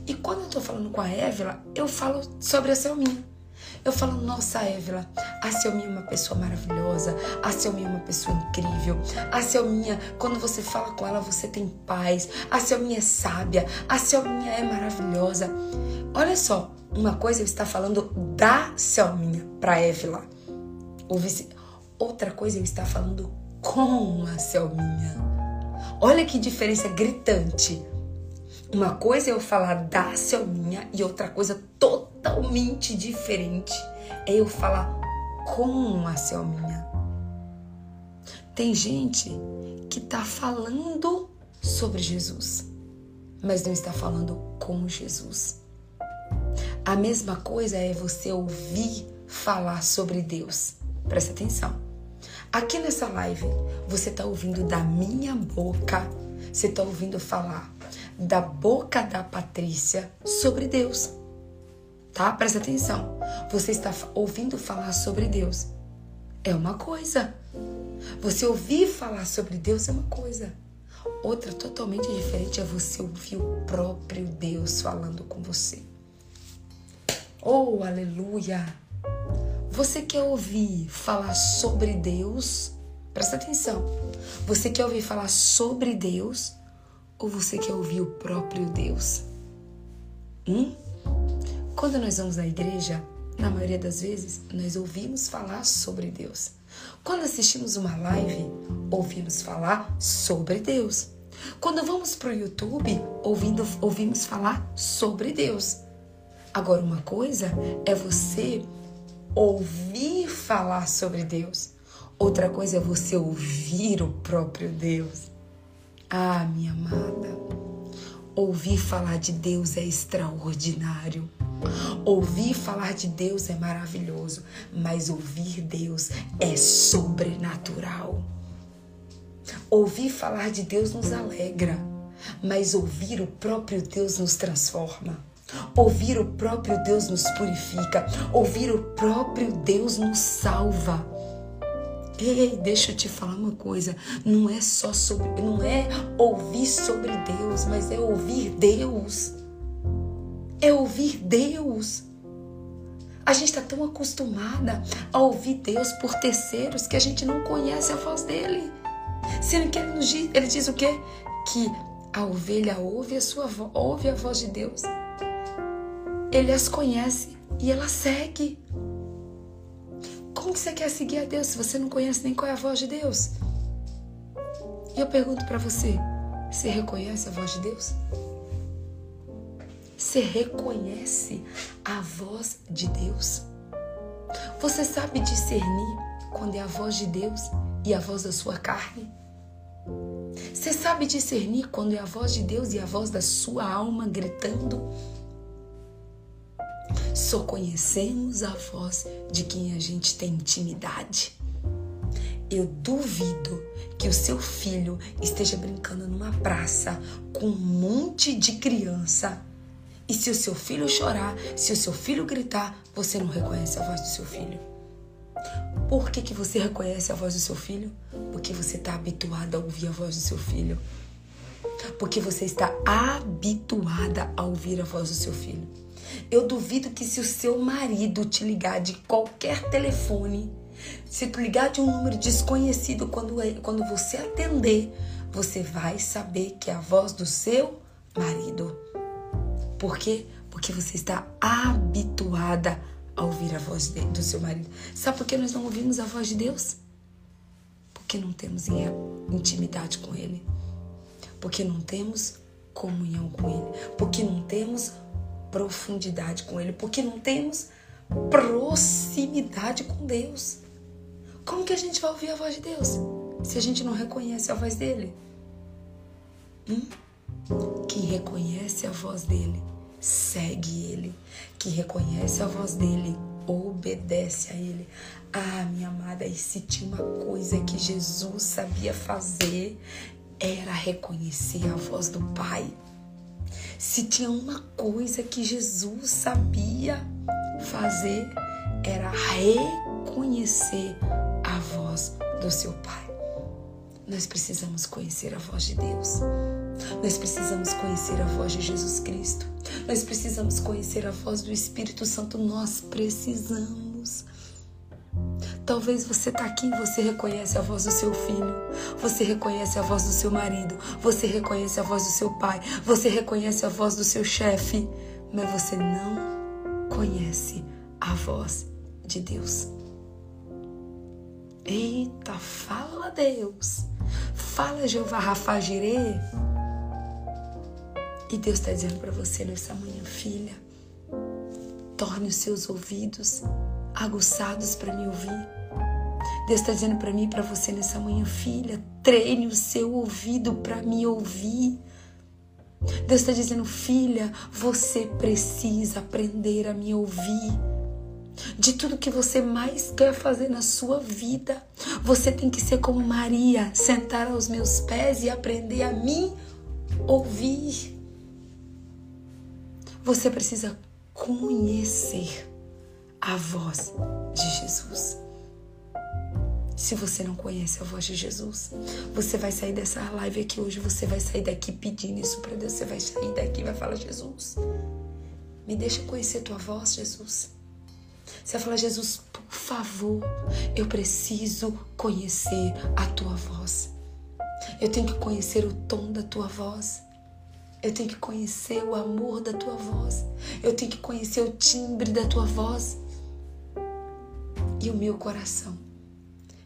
e quando eu tô falando com a Évila, eu falo sobre a Selminha. Eu falo, nossa, Évila, a Selminha é uma pessoa maravilhosa, a Selminha é uma pessoa incrível, a Selminha, quando você fala com ela, você tem paz, a Selminha é sábia, a Selminha é maravilhosa. Olha só, uma coisa eu estar falando da Selminha para Évila. Outra coisa eu estar falando com a Selminha. Olha que diferença gritante. Uma coisa é eu falar da Selminha e outra coisa totalmente diferente é eu falar com a Selminha. Tem gente que tá falando sobre Jesus, mas não está falando com Jesus. A mesma coisa é você ouvir falar sobre Deus. Presta atenção. Aqui nessa live, você está ouvindo da minha boca, você está ouvindo falar da boca da Patrícia sobre Deus. Tá? Presta atenção. Você está ouvindo falar sobre Deus. É uma coisa. Você ouvir falar sobre Deus é uma coisa. Outra totalmente diferente é você ouvir o próprio Deus falando com você. Oh, aleluia! Você quer ouvir falar sobre Deus? Presta atenção. Você quer ouvir falar sobre Deus ou você quer ouvir o próprio Deus? Hum? Quando nós vamos à igreja, na maioria das vezes, nós ouvimos falar sobre Deus. Quando assistimos uma live, ouvimos falar sobre Deus. Quando vamos para o YouTube, ouvindo, ouvimos falar sobre Deus. Agora, uma coisa é você ouvir falar sobre Deus. Outra coisa é você ouvir o próprio Deus. Ah, minha amada, ouvir falar de Deus é extraordinário. Ouvir falar de Deus é maravilhoso, mas ouvir Deus é sobrenatural. Ouvir falar de Deus nos alegra, mas ouvir o próprio Deus nos transforma. Ouvir o próprio Deus nos purifica, ouvir o próprio Deus nos salva. Ei, deixa eu te falar uma coisa. Não é só sobre, não é ouvir sobre Deus, mas é ouvir Deus. É ouvir Deus. A gente está tão acostumada a ouvir Deus por terceiros que a gente não conhece a voz dele. Sendo que ele, diz, ele diz o quê? Que a ovelha ouve a sua ouve a voz de Deus. Ele as conhece e ela segue. Como que você quer seguir a Deus se você não conhece nem qual é a voz de Deus? E eu pergunto para você: você reconhece a voz de Deus? Você reconhece a voz de Deus? Você sabe discernir quando é a voz de Deus e a voz da sua carne? Você sabe discernir quando é a voz de Deus e a voz da sua alma gritando? Só conhecemos a voz de quem a gente tem intimidade. Eu duvido que o seu filho esteja brincando numa praça com um monte de criança. E se o seu filho chorar, se o seu filho gritar, você não reconhece a voz do seu filho. Por que, que você reconhece a voz do seu filho? Porque você está habituada a ouvir a voz do seu filho. Porque você está habituada a ouvir a voz do seu filho. Eu duvido que se o seu marido te ligar de qualquer telefone, Se tu ligar de um número desconhecido, quando, é, quando você atender, você vai saber que é a voz do seu marido. Por quê? Porque você está habituada a ouvir a voz de, do seu marido. Sabe por que nós não ouvimos a voz de Deus? Porque não temos intimidade com Ele. Porque não temos comunhão com Ele. Porque não temos profundidade com Ele. Porque não temos proximidade com Deus. Como que a gente vai ouvir a voz de Deus se a gente não reconhece a voz dele? Hum? Quem reconhece a voz dele segue ele. Quem reconhece a voz dele obedece a ele. Ah, minha amada, e se tinha uma coisa que Jesus sabia fazer, era reconhecer a voz do Pai. Se tinha uma coisa que Jesus sabia fazer, era reconhecer a voz do seu Pai. Nós precisamos conhecer a voz de Deus. Nós precisamos conhecer a voz de Jesus Cristo. Nós precisamos conhecer a voz do Espírito Santo. Nós precisamos. Talvez você está aqui e você reconhece a voz do seu filho, você reconhece a voz do seu marido, você reconhece a voz do seu pai, você reconhece a voz do seu chefe, mas você não conhece a voz de Deus. Eita, fala Deus. Fala Jeová Rafagirê. E Deus está dizendo para você nessa manhã, filha, torne os seus ouvidos aguçados para me ouvir. Deus está dizendo para mim e para você nessa manhã, filha, treine o seu ouvido para me ouvir. Deus está dizendo, filha, você precisa aprender a me ouvir de tudo que você mais quer fazer na sua vida. Você tem que ser como Maria, sentar aos meus pés e aprender a me ouvir. Você precisa conhecer a voz de Jesus. Se você não conhece a voz de Jesus, você vai sair dessa live aqui hoje, você vai sair daqui pedindo isso para Deus, você vai sair daqui e vai falar: Jesus, me deixa conhecer tua voz, Jesus. Você vai falar, Jesus, por favor, eu preciso conhecer a tua voz. Eu tenho que conhecer o tom da tua voz. Eu tenho que conhecer o amor da tua voz. Eu tenho que conhecer o timbre da tua voz. E o meu coração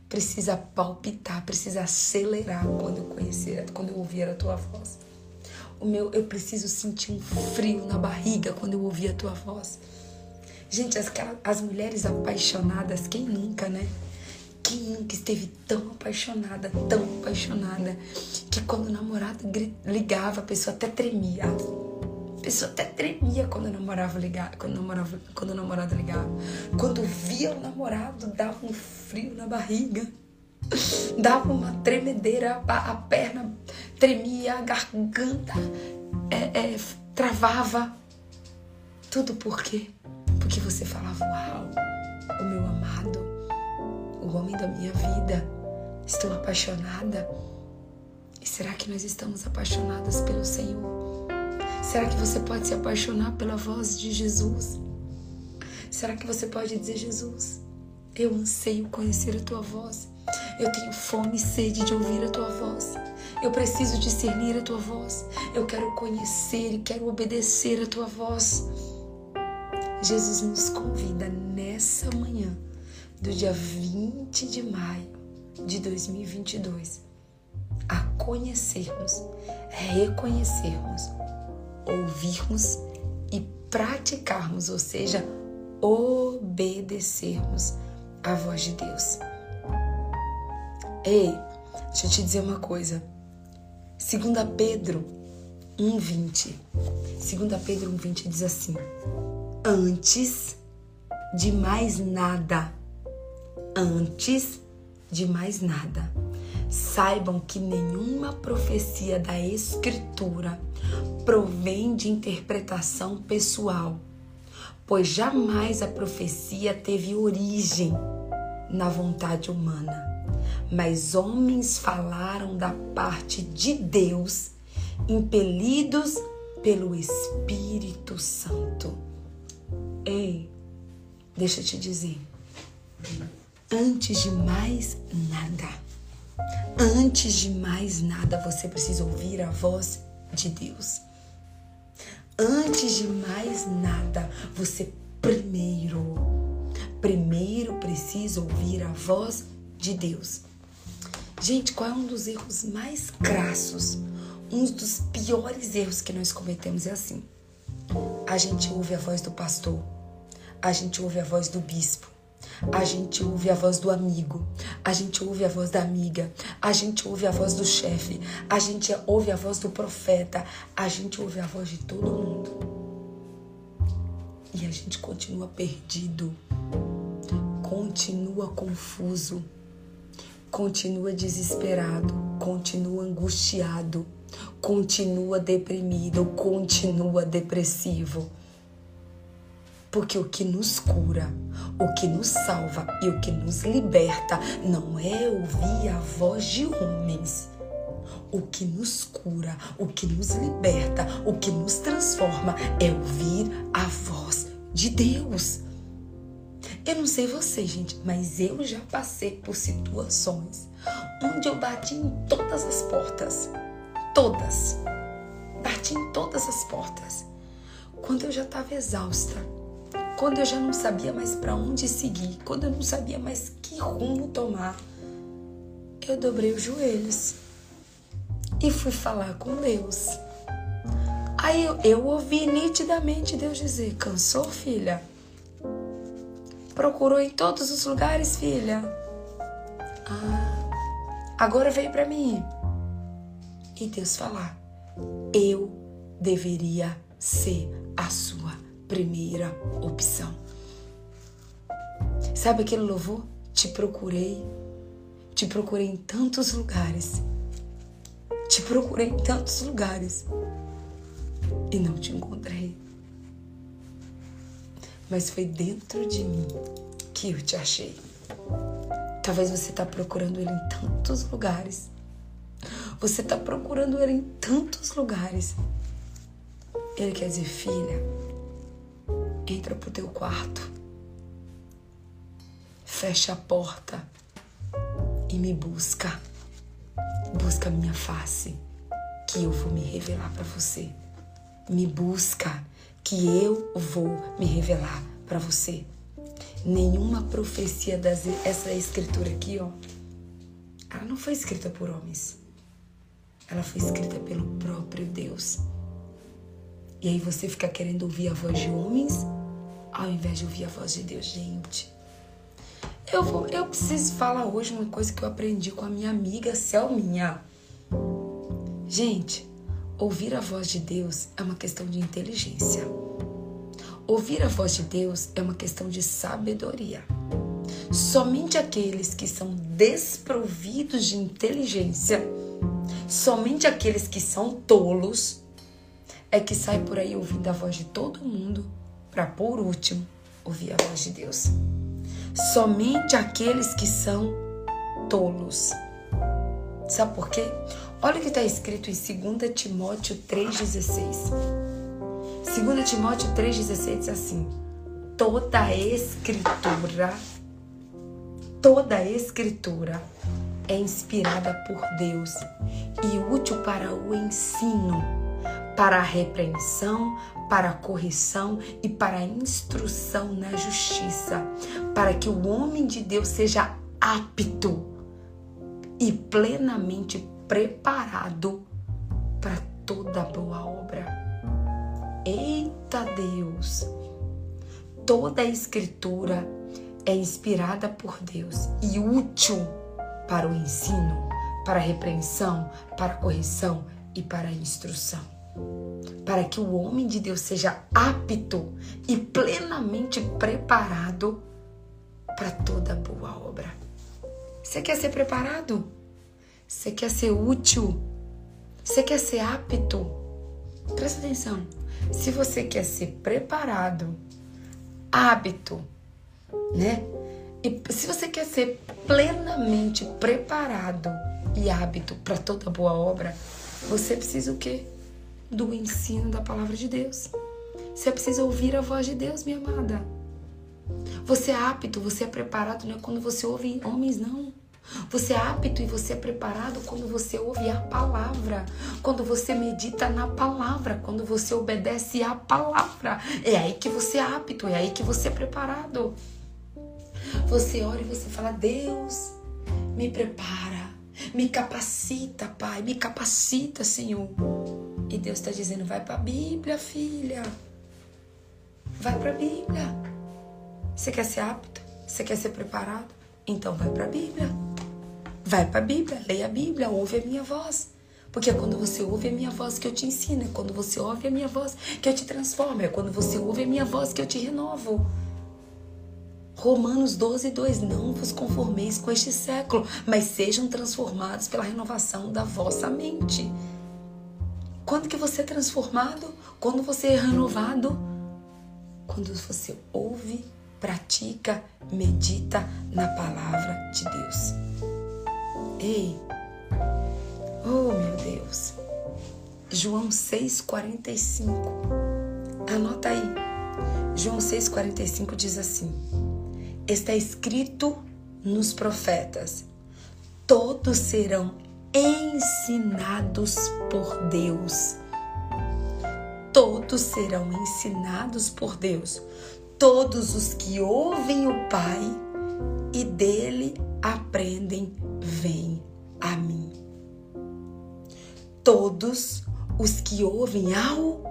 precisa palpitar, precisa acelerar quando eu conhecer, quando eu ouvir a tua voz. O meu, eu preciso sentir um frio na barriga quando eu ouvir a tua voz. Gente, as, as mulheres apaixonadas, quem nunca, né? Nunca esteve tão apaixonada, tão apaixonada, que quando o namorado ligava, a pessoa até tremia. A pessoa até tremia quando o namorado ligava, quando quando o namorado ligava. Quando via o namorado, dava um frio na barriga. Dava uma tremedeira, a, a perna tremia, a garganta é, é, travava. Tudo por quê? Porque você falava: Uau, homem da minha vida, estou apaixonada. E será que nós estamos apaixonadas pelo Senhor? Será que você pode se apaixonar pela voz de Jesus? Será que você pode dizer: Jesus, eu anseio conhecer a tua voz. Eu tenho fome e sede de ouvir a tua voz. Eu preciso discernir a tua voz. Eu quero conhecer e quero obedecer a tua voz. Jesus nos convida nessa manhã do dia 20 de maio de 2022 a conhecermos, reconhecermos, ouvirmos e praticarmos, ou seja, obedecermos a voz de Deus. Ei, deixa eu te dizer uma coisa. 2 Pedro 1,20. 2 Pedro 1,20 diz assim: antes de mais nada, antes de mais nada, saibam que nenhuma profecia da Escritura provém de interpretação pessoal, pois jamais a profecia teve origem na vontade humana, mas homens falaram da parte de Deus, impelidos pelo Espírito Santo. Ei, deixa eu te dizer. Antes de mais nada, antes de mais nada, você precisa ouvir a voz de Deus. Antes de mais nada, você primeiro, primeiro precisa ouvir a voz de Deus. Gente, qual é um dos erros mais crassos? Um dos piores erros que nós cometemos é assim. A gente ouve a voz do pastor, a gente ouve a voz do bispo, a gente ouve a voz do amigo, a gente ouve a voz da amiga, a gente ouve a voz do chefe, a gente ouve a voz do profeta, a gente ouve a voz de todo mundo. E a gente continua perdido, continua confuso, continua desesperado, continua angustiado, continua deprimido, continua depressivo porque o que nos cura, o que nos salva e o que nos liberta não é ouvir a voz de homens. O que nos cura, o que nos liberta, o que nos transforma é ouvir a voz de Deus. Eu não sei você, gente, mas eu já passei por situações onde eu bati em todas as portas. Todas. Bati em todas as portas. Quando eu já estava exausta quando eu já não sabia mais para onde seguir, quando eu não sabia mais que rumo tomar, eu dobrei os joelhos e fui falar com Deus. Aí eu, eu ouvi nitidamente Deus dizer: Cansou, filha? Procurou em todos os lugares, filha? Ah, agora veio para mim. E Deus falar: Eu deveria ser a sua primeira opção. Sabe aquele louvor? Te procurei, te procurei em tantos lugares, te procurei em tantos lugares e não te encontrei. Mas foi dentro de mim que eu te achei. Talvez você está procurando ele em tantos lugares. Você está procurando ele em tantos lugares. Ele quer dizer, filha, entra pro teu quarto, fecha a porta e me busca. Busca minha face, que eu vou me revelar para você. Me busca, que eu vou me revelar para você. Nenhuma profecia das essa escritura aqui, ó, ela não foi escrita por homens. Ela foi escrita pelo próprio Deus. E aí você fica querendo ouvir a voz de homens ao invés de ouvir a voz de Deus, gente. Eu, vou, eu preciso falar hoje uma coisa que eu aprendi com a minha amiga Selminha. Gente, ouvir a voz de Deus é uma questão de inteligência. Ouvir a voz de Deus é uma questão de sabedoria. Somente aqueles que são desprovidos de inteligência, somente aqueles que são tolos, é que sai por aí ouvindo a voz de todo mundo para por último ouvir a voz de Deus. Somente aqueles que são tolos. Sabe por quê? Olha o que está escrito em 2 Timóteo 3,16. 2 Timóteo 3,16 diz assim: toda a escritura, toda a escritura é inspirada por Deus e útil para o ensino para a repreensão, para a correção e para a instrução na justiça, para que o homem de Deus seja apto e plenamente preparado para toda boa obra. Eita Deus! Toda a escritura é inspirada por Deus e útil para o ensino, para a repreensão, para a correção e para a instrução para que o homem de Deus seja apto e plenamente preparado para toda boa obra. Você quer ser preparado? Você quer ser útil? Você quer ser apto? Presta atenção. Se você quer ser preparado, hábito, né? E se você quer ser plenamente preparado e hábito para toda boa obra, você precisa o quê? Do ensino da palavra de Deus. Você precisa ouvir a voz de Deus, minha amada. Você é apto, você é preparado não é quando você ouve homens, não. Você é apto e você é preparado quando você ouve a palavra, quando você medita na palavra, quando você obedece à palavra. É aí que você é apto, é aí que você é preparado. Você ora e você fala: Deus, me prepara, me capacita, Pai, me capacita, Senhor. E Deus está dizendo: vai para a Bíblia, filha. Vai para a Bíblia. Você quer ser apto? Você quer ser preparado? Então vai para a Bíblia. Vai para a Bíblia, leia a Bíblia, ouve a minha voz. Porque é quando você ouve a minha voz que eu te ensino, é quando você ouve a minha voz que eu te transformo, é quando você ouve a minha voz que eu te renovo. Romanos 12, 2: Não vos conformeis com este século, mas sejam transformados pela renovação da vossa mente. Quando que você é transformado? Quando você é renovado? Quando você ouve, pratica, medita na palavra de Deus. Ei, oh meu Deus, João 6,45, anota aí. João 6,45 diz assim: Está escrito nos profetas, todos serão ensinados por Deus. Todos serão ensinados por Deus. Todos os que ouvem o Pai e dele aprendem, vêm a mim. Todos os que ouvem ao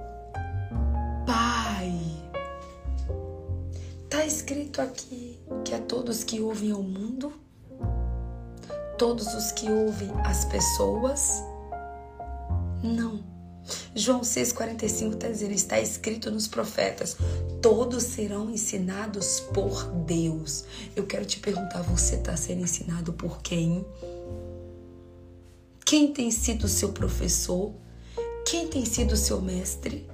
Pai. Está escrito aqui que é todos que ouvem ao mundo todos os que ouvem as pessoas? Não. João 6,45 está dizendo: está escrito nos profetas, todos serão ensinados por Deus. Eu quero te perguntar: você está sendo ensinado por quem? Quem tem sido o seu professor? Quem tem sido o seu mestre?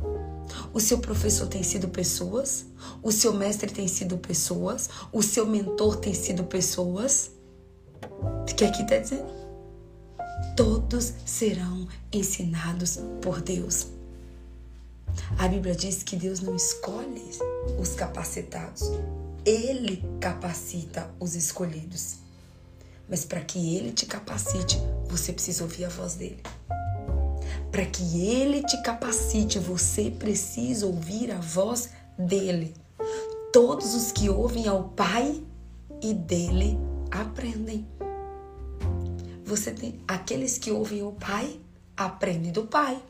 O seu professor tem sido pessoas? O seu mestre tem sido pessoas? O seu mentor tem sido pessoas? Que aqui está dizendo? Todos serão ensinados por Deus. A Bíblia diz que Deus não escolhe os capacitados, Ele capacita os escolhidos. Mas para que Ele te capacite, você precisa ouvir a voz dele. Para que Ele te capacite, você precisa ouvir a voz dele. Todos os que ouvem ao Pai e dele aprendem. Você tem aqueles que ouvem o pai, aprendem do pai.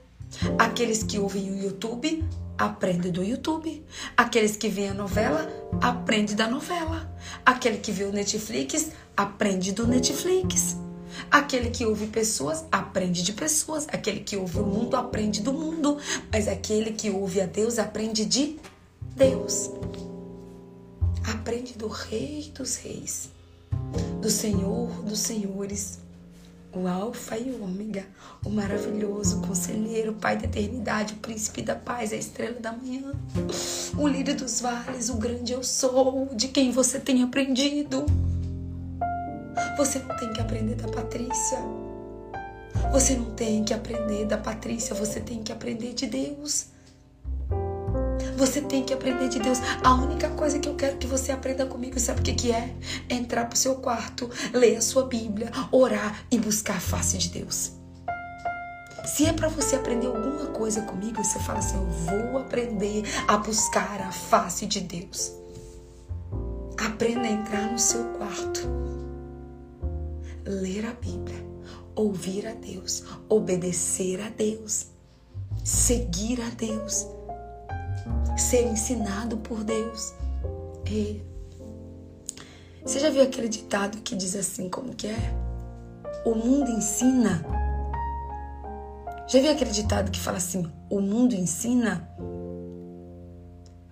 Aqueles que ouvem o YouTube, aprendem do YouTube. Aqueles que veem a novela, aprendem da novela. Aquele que vê o Netflix, aprende do Netflix. Aquele que ouve pessoas, aprende de pessoas. Aquele que ouve o mundo, aprende do mundo. Mas aquele que ouve a Deus, aprende de Deus. Aprende do Rei dos Reis, do Senhor dos Senhores o Alfa e o Ômega, o maravilhoso conselheiro, Pai da eternidade, o príncipe da paz, a estrela da manhã, o líder dos vales, o grande eu sou, de quem você tem aprendido. Você não tem que aprender da Patrícia. Você não tem que aprender da Patrícia, você tem que aprender de Deus. Você tem que aprender de Deus. A única coisa que eu quero que você aprenda comigo, sabe o que, que é? Entrar pro seu quarto, ler a sua Bíblia, orar e buscar a face de Deus. Se é para você aprender alguma coisa comigo, você fala assim: Eu vou aprender a buscar a face de Deus. Aprenda a entrar no seu quarto, ler a Bíblia, ouvir a Deus, obedecer a Deus, seguir a Deus ser ensinado por Deus. E você já viu aquele ditado que diz assim, como que é? O mundo ensina. Já viu aquele ditado que fala assim, o mundo ensina?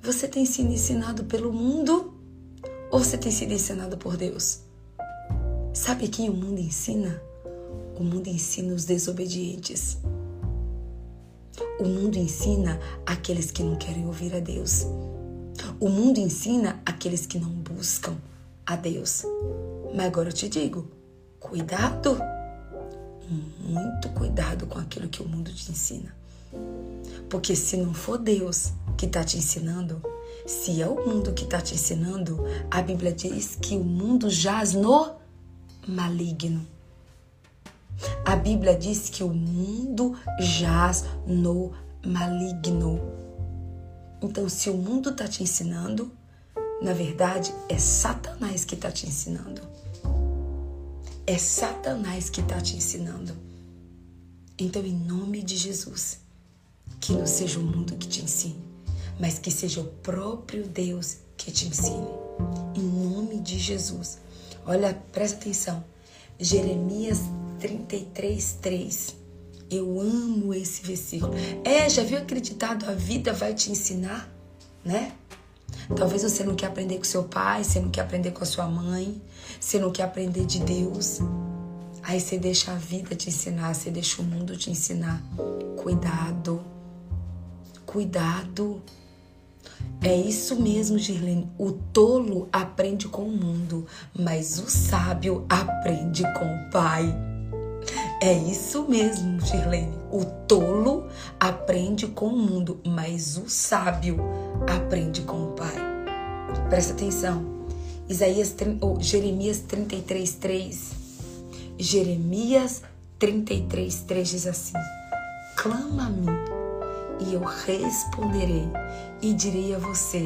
Você tem sido ensinado pelo mundo ou você tem sido ensinado por Deus? Sabe quem o mundo ensina? O mundo ensina os desobedientes. O mundo ensina aqueles que não querem ouvir a Deus. O mundo ensina aqueles que não buscam a Deus. Mas agora eu te digo: cuidado, muito cuidado com aquilo que o mundo te ensina. Porque se não for Deus que está te ensinando, Se é o mundo que está te ensinando, a Bíblia diz que o mundo jaz no maligno. A Bíblia diz que o mundo jaz no maligno. Então, se o mundo está te ensinando, na verdade é Satanás que está te ensinando. É Satanás que está te ensinando. Então, em nome de Jesus, que não seja o mundo que te ensine, mas que seja o próprio Deus que te ensine. Em nome de Jesus. Olha, presta atenção. Jeremias 33, 3. Eu amo esse versículo. É, já viu acreditado? A vida vai te ensinar, né? Talvez você não quer aprender com seu pai, você não quer aprender com a sua mãe, você não quer aprender de Deus. Aí você deixa a vida te ensinar, você deixa o mundo te ensinar. Cuidado. Cuidado. É isso mesmo, Girlene. O tolo aprende com o mundo, mas o sábio aprende com o pai. É isso mesmo, Girlene. O tolo aprende com o mundo, mas o sábio aprende com o pai. Presta atenção. Isaías, oh, Jeremias 33, 3. Jeremias 33, 3 diz assim: Clama a mim e eu responderei e direi a você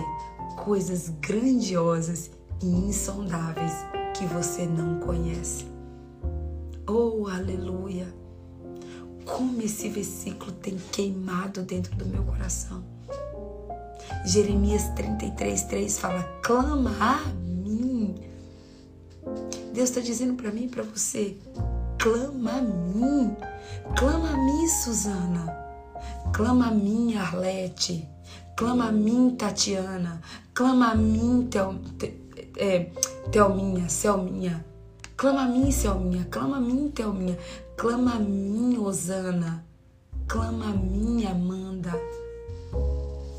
coisas grandiosas e insondáveis que você não conhece. Oh, aleluia! Como esse versículo tem queimado dentro do meu coração. Jeremias 33, 3 fala: clama a mim. Deus está dizendo para mim e para você: clama a mim. Clama a mim, Suzana. Clama a mim, Arlete. Clama a mim, Tatiana. Clama a mim, é, Thelminha, Selminha. Clama a mim, Selminha. Clama a mim, Thelminha. Clama a mim, Osana. Clama a mim, Amanda.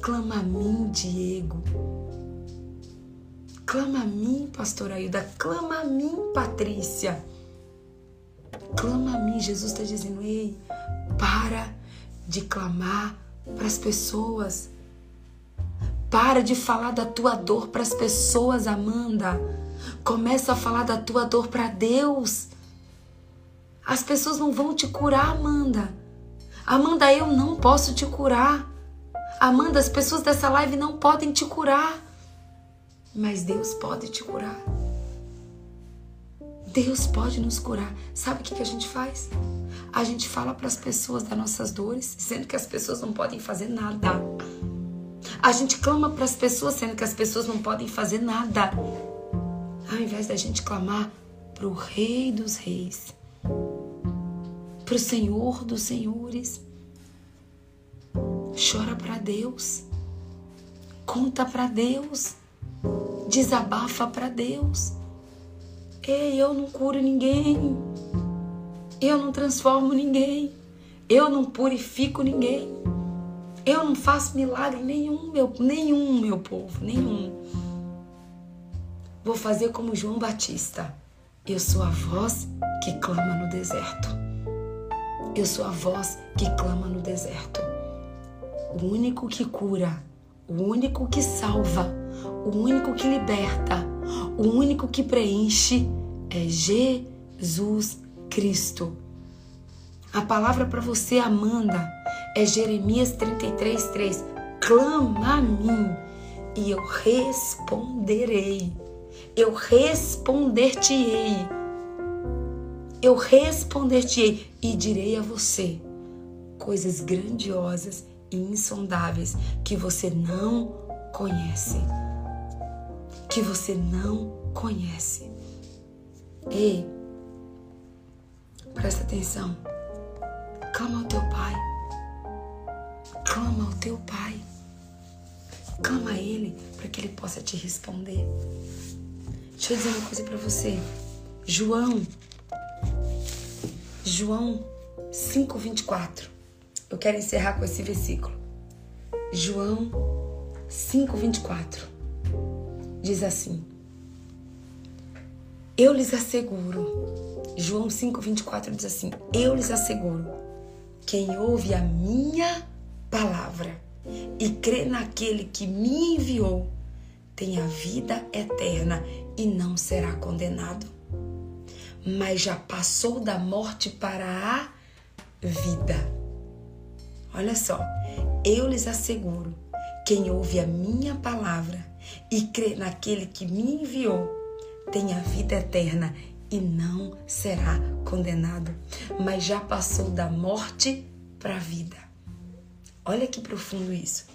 Clama a mim, Diego. Clama a mim, Pastor Ailda. Clama a mim, Patrícia. Clama a mim. Jesus está dizendo: ei, para de clamar para as pessoas. Para de falar da tua dor para as pessoas, Amanda. Começa a falar da tua dor para Deus. As pessoas não vão te curar, Amanda. Amanda, eu não posso te curar. Amanda, as pessoas dessa live não podem te curar. Mas Deus pode te curar. Deus pode nos curar. Sabe o que, a gente faz? A gente fala para as pessoas das nossas dores, sendo que as pessoas não podem fazer nada. A gente clama para as pessoas, sendo que as pessoas não podem fazer nada. Ao invés da gente clamar para o Rei dos Reis, para o Senhor dos Senhores, chora para Deus, conta para Deus, desabafa para Deus. Ei, eu não curo ninguém. Eu não transformo ninguém. Eu não purifico ninguém. Eu não faço milagre nenhum, meu, nenhum, meu povo, nenhum. Vou fazer como João Batista. Eu sou a voz que clama no deserto. Eu sou a voz que clama no deserto. O único que cura, o único que salva, o único que liberta, o único que preenche é Jesus Cristo. A palavra para você, Amanda, é Jeremias 33, 3. Clama a mim e eu responderei. Eu responder-te-ei. Eu responder-te-ei e direi a você coisas grandiosas e insondáveis que você não conhece que você não conhece. Ei, presta atenção. Clama ao teu pai. Clama ao teu pai. Clama a ele para que ele possa te responder. Deixa eu dizer uma coisa para você. João, João 5:24. Eu quero encerrar com esse versículo. João 5:24 diz assim: Eu lhes asseguro, João 5,24 diz assim: Eu lhes asseguro, quem ouve a minha palavra e crê naquele que me enviou, tem a vida eterna e não será condenado, mas já passou da morte para a vida. Olha só, eu lhes asseguro: quem ouve a minha palavra e crê naquele que me enviou, tem a vida eterna e não será condenado, mas já passou da morte para a vida. Olha que profundo isso.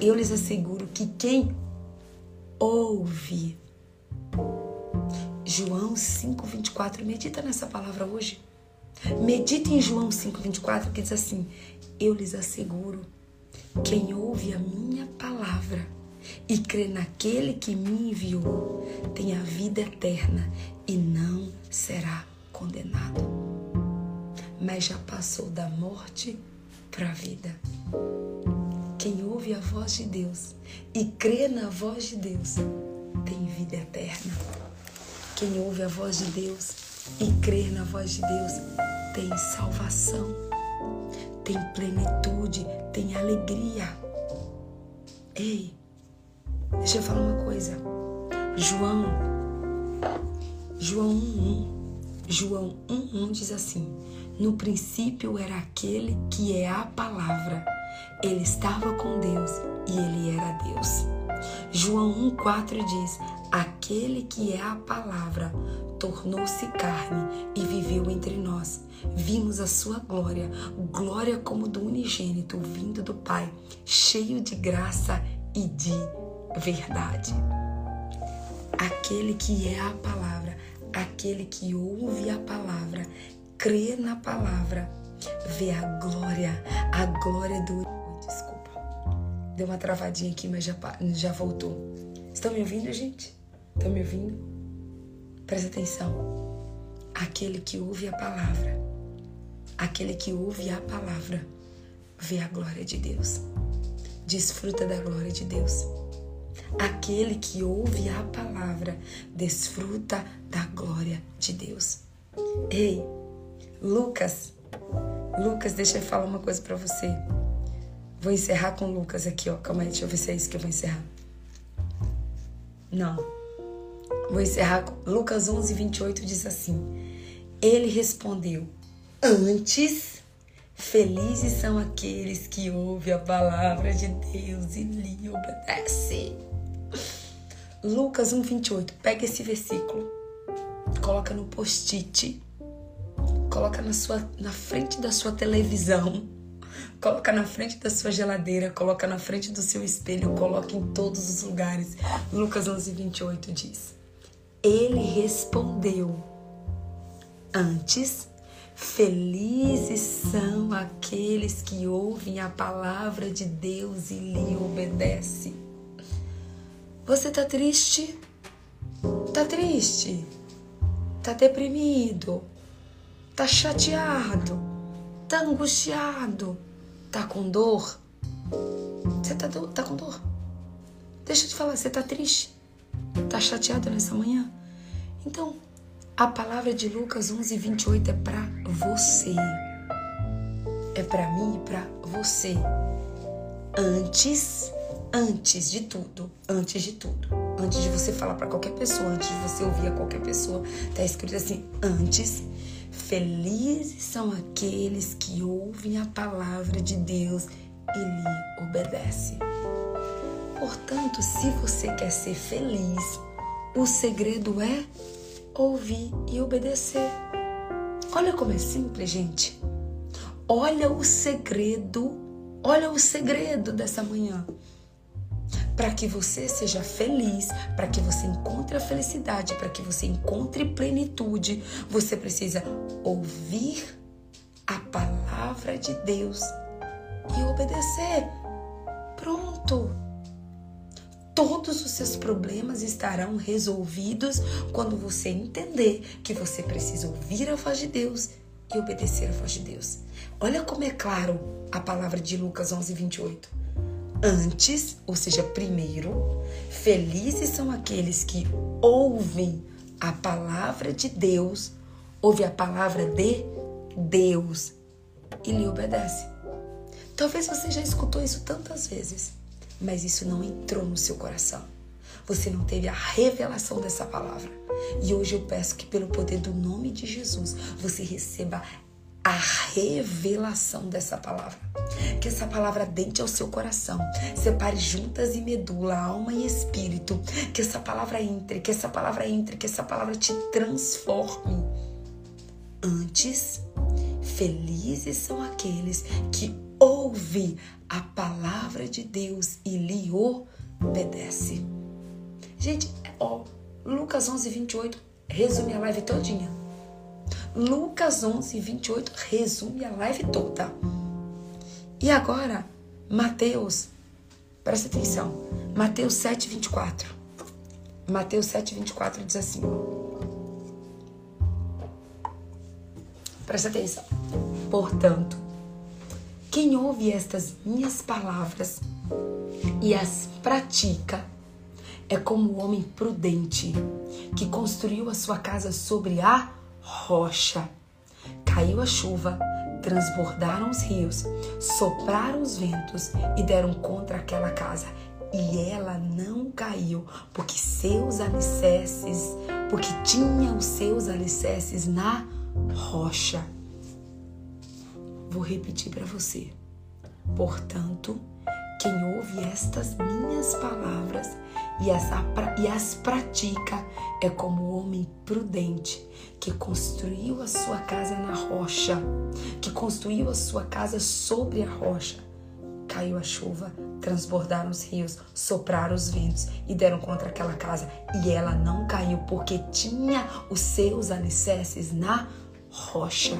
Eu lhes asseguro que quem ouve João 5:24, medita nessa palavra hoje. Medita em João 5:24 que diz assim: Eu lhes asseguro, quem ouve a minha palavra e crê naquele que me enviou, tem a vida eterna e não será condenado. Mas já passou da morte para a vida. Quem ouve a voz de Deus e crê na voz de Deus tem vida eterna. Quem ouve a voz de Deus e crê na voz de Deus tem salvação, tem plenitude, tem alegria. Ei, deixa eu falar uma coisa. João, João 1:1, João 1:1 diz assim: No princípio era aquele que é a palavra. Ele estava com Deus e ele era Deus. João 1,4 diz: Aquele que é a palavra tornou-se carne e viveu entre nós. Vimos a sua glória, glória como do unigênito vindo do Pai, cheio de graça e de verdade. Aquele que é a palavra, aquele que ouve a palavra, crê na palavra, vê a glória, a glória do. Deu uma travadinha aqui, mas já, já voltou. Estão me ouvindo, gente? Estão me ouvindo? Presta atenção. Aquele que ouve a palavra, aquele que ouve a palavra, vê a glória de Deus, desfruta da glória de Deus. Aquele que ouve a palavra, desfruta da glória de Deus. Ei, Lucas, Lucas, deixa eu falar uma coisa para você. Vou encerrar com Lucas aqui, ó. Calma aí, deixa eu ver se é isso que eu vou encerrar. Não. Vou encerrar com Lucas 11, 28 diz assim: Ele respondeu: Antes, felizes são aqueles que ouvem a palavra de Deus e lhe obedecem. Lucas 1, 28. Pega esse versículo, coloca no post-it, coloca na, sua, na frente da sua televisão Coloca na frente da sua geladeira, coloca na frente do seu espelho, coloca em todos os lugares. Lucas 11, 28 diz: Ele respondeu: Antes, felizes são aqueles que ouvem a palavra de Deus e lhe obedecem. Você tá triste? Tá triste? Tá deprimido? Tá chateado? Tá angustiado? Tá com dor? Você tá, tá com dor? Deixa eu te falar, você tá triste? Tá chateado nessa manhã? Então, a palavra de Lucas 11, 28 é para você. É para mim e para você. Antes, antes de tudo, antes de tudo, antes de você falar para qualquer pessoa, antes de você ouvir a qualquer pessoa, tá escrito assim: antes Felizes são aqueles que ouvem a palavra de Deus e lhe obedecem. Portanto, se você quer ser feliz, o segredo é ouvir e obedecer. Olha como é simples, gente. Olha o segredo, olha o segredo dessa manhã para que você seja feliz, para que você encontre a felicidade, para que você encontre plenitude, você precisa ouvir a palavra de Deus e obedecer. Pronto. Todos os seus problemas estarão resolvidos quando você entender que você precisa ouvir a voz de Deus e obedecer a voz de Deus. Olha como é claro a palavra de Lucas 11, 28 antes, ou seja, primeiro, felizes são aqueles que ouvem a palavra de Deus, ouvem a palavra de Deus e lhe obedecem. Talvez você já escutou isso tantas vezes, mas isso não entrou no seu coração. Você não teve a revelação dessa palavra. E hoje eu peço que, pelo poder do nome de Jesus, você receba a revelação dessa palavra. Que essa palavra dente ao seu coração, separe juntas e medula, alma e espírito. Que essa palavra entre, que essa palavra entre, que essa palavra te transforme. Antes, felizes são aqueles que ouvem a palavra de Deus e lhe obedece. Gente, ó, Lucas 11, 28 resume a live todinha. Lucas 11, 28 resume a live toda. E agora, Mateus, presta atenção, Mateus 7, 24. Mateus 7, 24 diz assim, Presta atenção. Portanto, quem ouve estas minhas palavras e as pratica é como o homem prudente que construiu a sua casa sobre a rocha. Caiu a chuva, transbordaram os rios, sopraram os ventos e deram contra aquela casa. E ela não caiu, porque seus alicerces, porque tinha os seus alicerces na rocha. Vou repetir para você. Portanto, quem ouve estas minhas palavras e as, e as pratica é como o homem prudente que construiu a sua casa na rocha, que construiu a sua casa sobre a rocha. Caiu a chuva, transbordaram os rios, sopraram os ventos e deram contra aquela casa. E ela não caiu porque tinha os seus alicerces na rocha.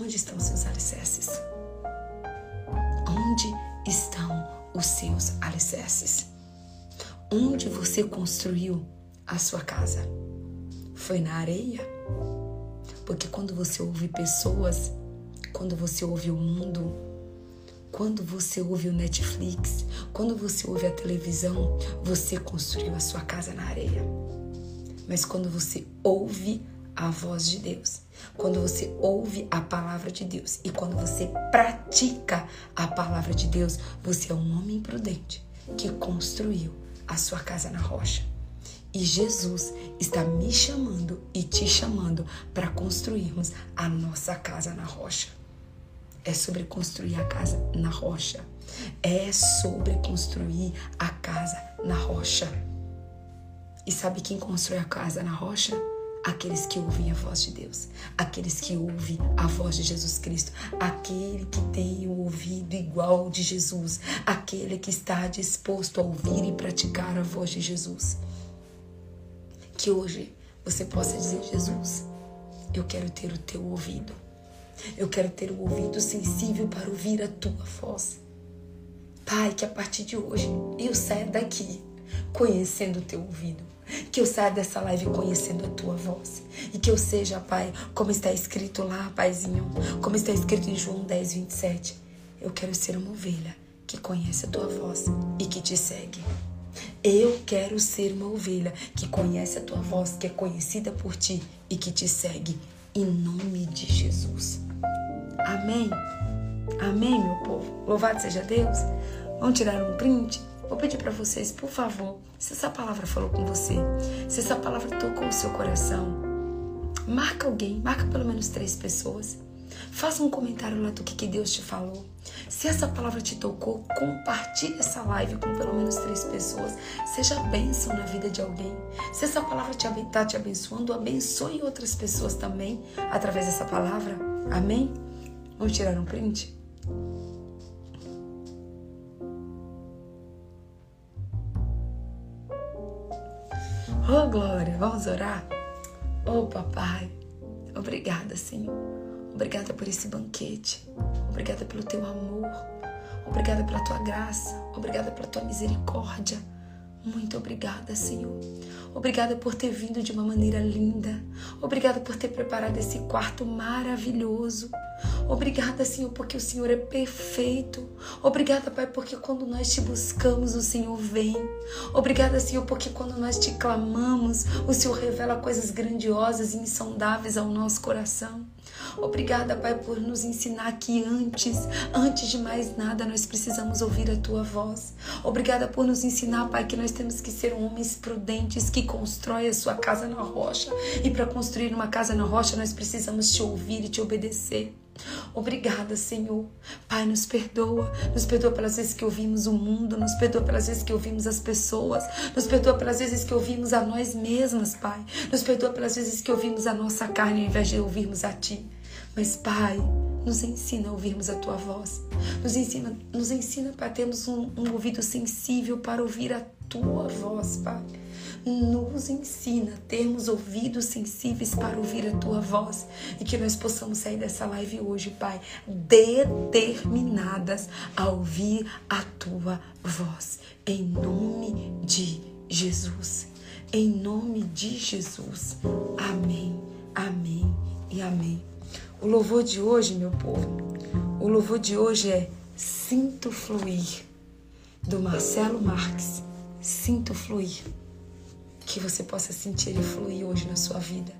Onde estão os seus alicerces? Onde estão os seus alicerces? Onde você construiu a sua casa? Foi na areia? Porque quando você ouve pessoas, quando você ouve o mundo, quando você ouve o Netflix, quando você ouve a televisão, você construiu a sua casa na areia. Mas quando você ouve a voz de Deus, quando você ouve a palavra de Deus e quando você pratica a palavra de Deus, você é um homem prudente que construiu a sua casa na rocha. E Jesus está me chamando e te chamando para construirmos a nossa casa na rocha. É sobre construir a casa na rocha. É sobre construir a casa na rocha. E sabe quem constrói a casa na rocha? Aqueles que ouvem a voz de Deus, aqueles que ouvem a voz de Jesus Cristo, aquele que tem o ouvido igual de Jesus, aquele que está disposto a ouvir e praticar a voz de Jesus. Que hoje você possa dizer: Jesus, eu quero ter o teu ouvido. Eu quero ter o ouvido sensível para ouvir a tua voz. Pai, que a partir de hoje eu saia daqui conhecendo o teu ouvido que eu saia dessa live conhecendo a tua voz. E que eu seja, Pai, como está escrito lá, Paizinho, como está escrito em João 10, 27. Eu quero ser uma ovelha que conhece a tua voz e que te segue. Eu quero ser uma ovelha que conhece a tua voz, que é conhecida por ti e que te segue. Em nome de Jesus. Amém. Amém, meu povo. Louvado seja Deus. Vamos tirar um print? Vou pedir para vocês, por favor, se essa palavra falou com você, se essa palavra tocou o seu coração, marca alguém, marca pelo menos três pessoas. Faça um comentário lá do que, Deus te falou. Se essa palavra te tocou, compartilhe essa live com pelo menos três pessoas. Seja bênção na vida de alguém. Se essa palavra está te, tá te abençoando, abençoe outras pessoas também através dessa palavra. Amém? Vamos tirar um print? Oh, glória, vamos orar? Oh, papai, obrigada, Senhor. Obrigada por esse banquete. Obrigada pelo teu amor. Obrigada pela tua graça. Obrigada pela tua misericórdia. Muito obrigada, Senhor. Obrigada por ter vindo de uma maneira linda. Obrigada por ter preparado esse quarto maravilhoso. Obrigada, Senhor, porque o Senhor é perfeito. Obrigada, Pai, porque quando nós te buscamos, o Senhor vem. Obrigada, Senhor, porque quando nós te clamamos, o Senhor revela coisas grandiosas e insondáveis ao nosso coração. Obrigada, Pai, por nos ensinar que antes, antes de mais nada, nós precisamos ouvir a tua voz. Obrigada por nos ensinar, Pai, que nós temos que ser homens prudentes que constroem a sua casa na rocha. E para construir uma casa na rocha, nós precisamos te ouvir e te obedecer. Obrigada, Senhor. Pai, nos perdoa. Nos perdoa pelas vezes que ouvimos o mundo, nos perdoa pelas vezes que ouvimos as pessoas, nos perdoa pelas vezes que ouvimos a nós mesmas, Pai. Nos perdoa pelas vezes que ouvimos a nossa carne ao invés de ouvirmos a Ti. Mas, Pai, nos ensina a ouvirmos a Tua voz. Nos ensina, nos ensina para termos um, um ouvido sensível para ouvir a Tua voz, Pai nos ensina a termos ouvidos sensíveis para ouvir a tua voz e que nós possamos sair dessa live hoje, Pai, determinadas a ouvir a tua voz. Em nome de Jesus. Em nome de Jesus. Amém, amém e amém. O louvor de hoje, meu povo, o louvor de hoje é Sinto Fluir, do Marcelo Marques. Sinto Fluir que você possa sentir ele fluir hoje na sua vida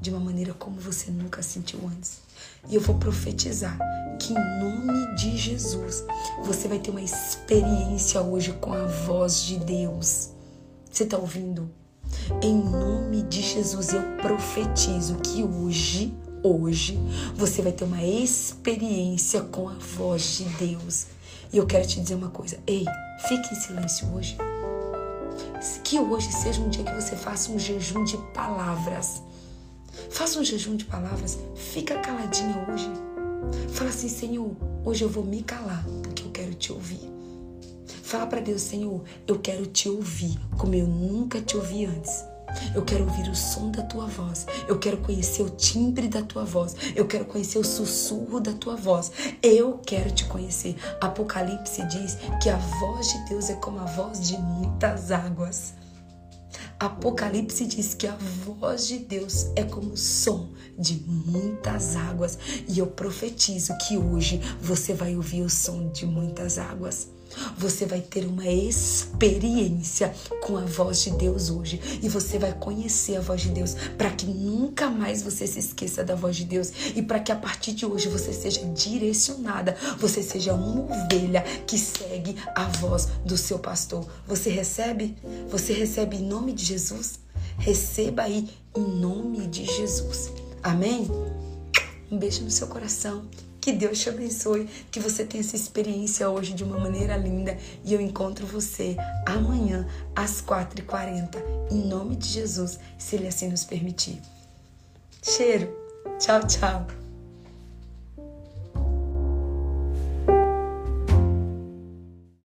de uma maneira como você nunca sentiu antes. E eu vou profetizar que em nome de Jesus você vai ter uma experiência hoje com a voz de Deus. Você está ouvindo? Em nome de Jesus eu profetizo que hoje, hoje, você vai ter uma experiência com a voz de Deus. E eu quero te dizer uma coisa. Ei, fique em silêncio hoje. Que hoje seja um dia que você faça um jejum de palavras. Faça um jejum de palavras. Fica caladinha hoje. Fala assim, Senhor, hoje eu vou me calar porque eu quero te ouvir. Fala para Deus, Senhor, eu quero te ouvir como eu nunca te ouvi antes. Eu quero ouvir o som da tua voz. Eu quero conhecer o timbre da tua voz. Eu quero conhecer o sussurro da tua voz. Eu quero te conhecer. Apocalipse diz que a voz de Deus é como a voz de muitas águas. Apocalipse diz que a voz de Deus é como o som de muitas águas. E eu profetizo que hoje você vai ouvir o som de muitas águas. Você vai ter uma experiência com a voz de Deus hoje e você vai conhecer a voz de Deus para que nunca mais você se esqueça da voz de Deus e para que a partir de hoje você seja direcionada, você seja uma ovelha que segue a voz do seu pastor. Você recebe? Você recebe em nome de Jesus? Receba aí em nome de Jesus. Amém? Um beijo no seu coração. Que Deus te abençoe, que você tenha essa experiência hoje de uma maneira linda e eu encontro você amanhã às 4h40, em nome de Jesus, se Ele assim nos permitir. Cheiro. Tchau, tchau.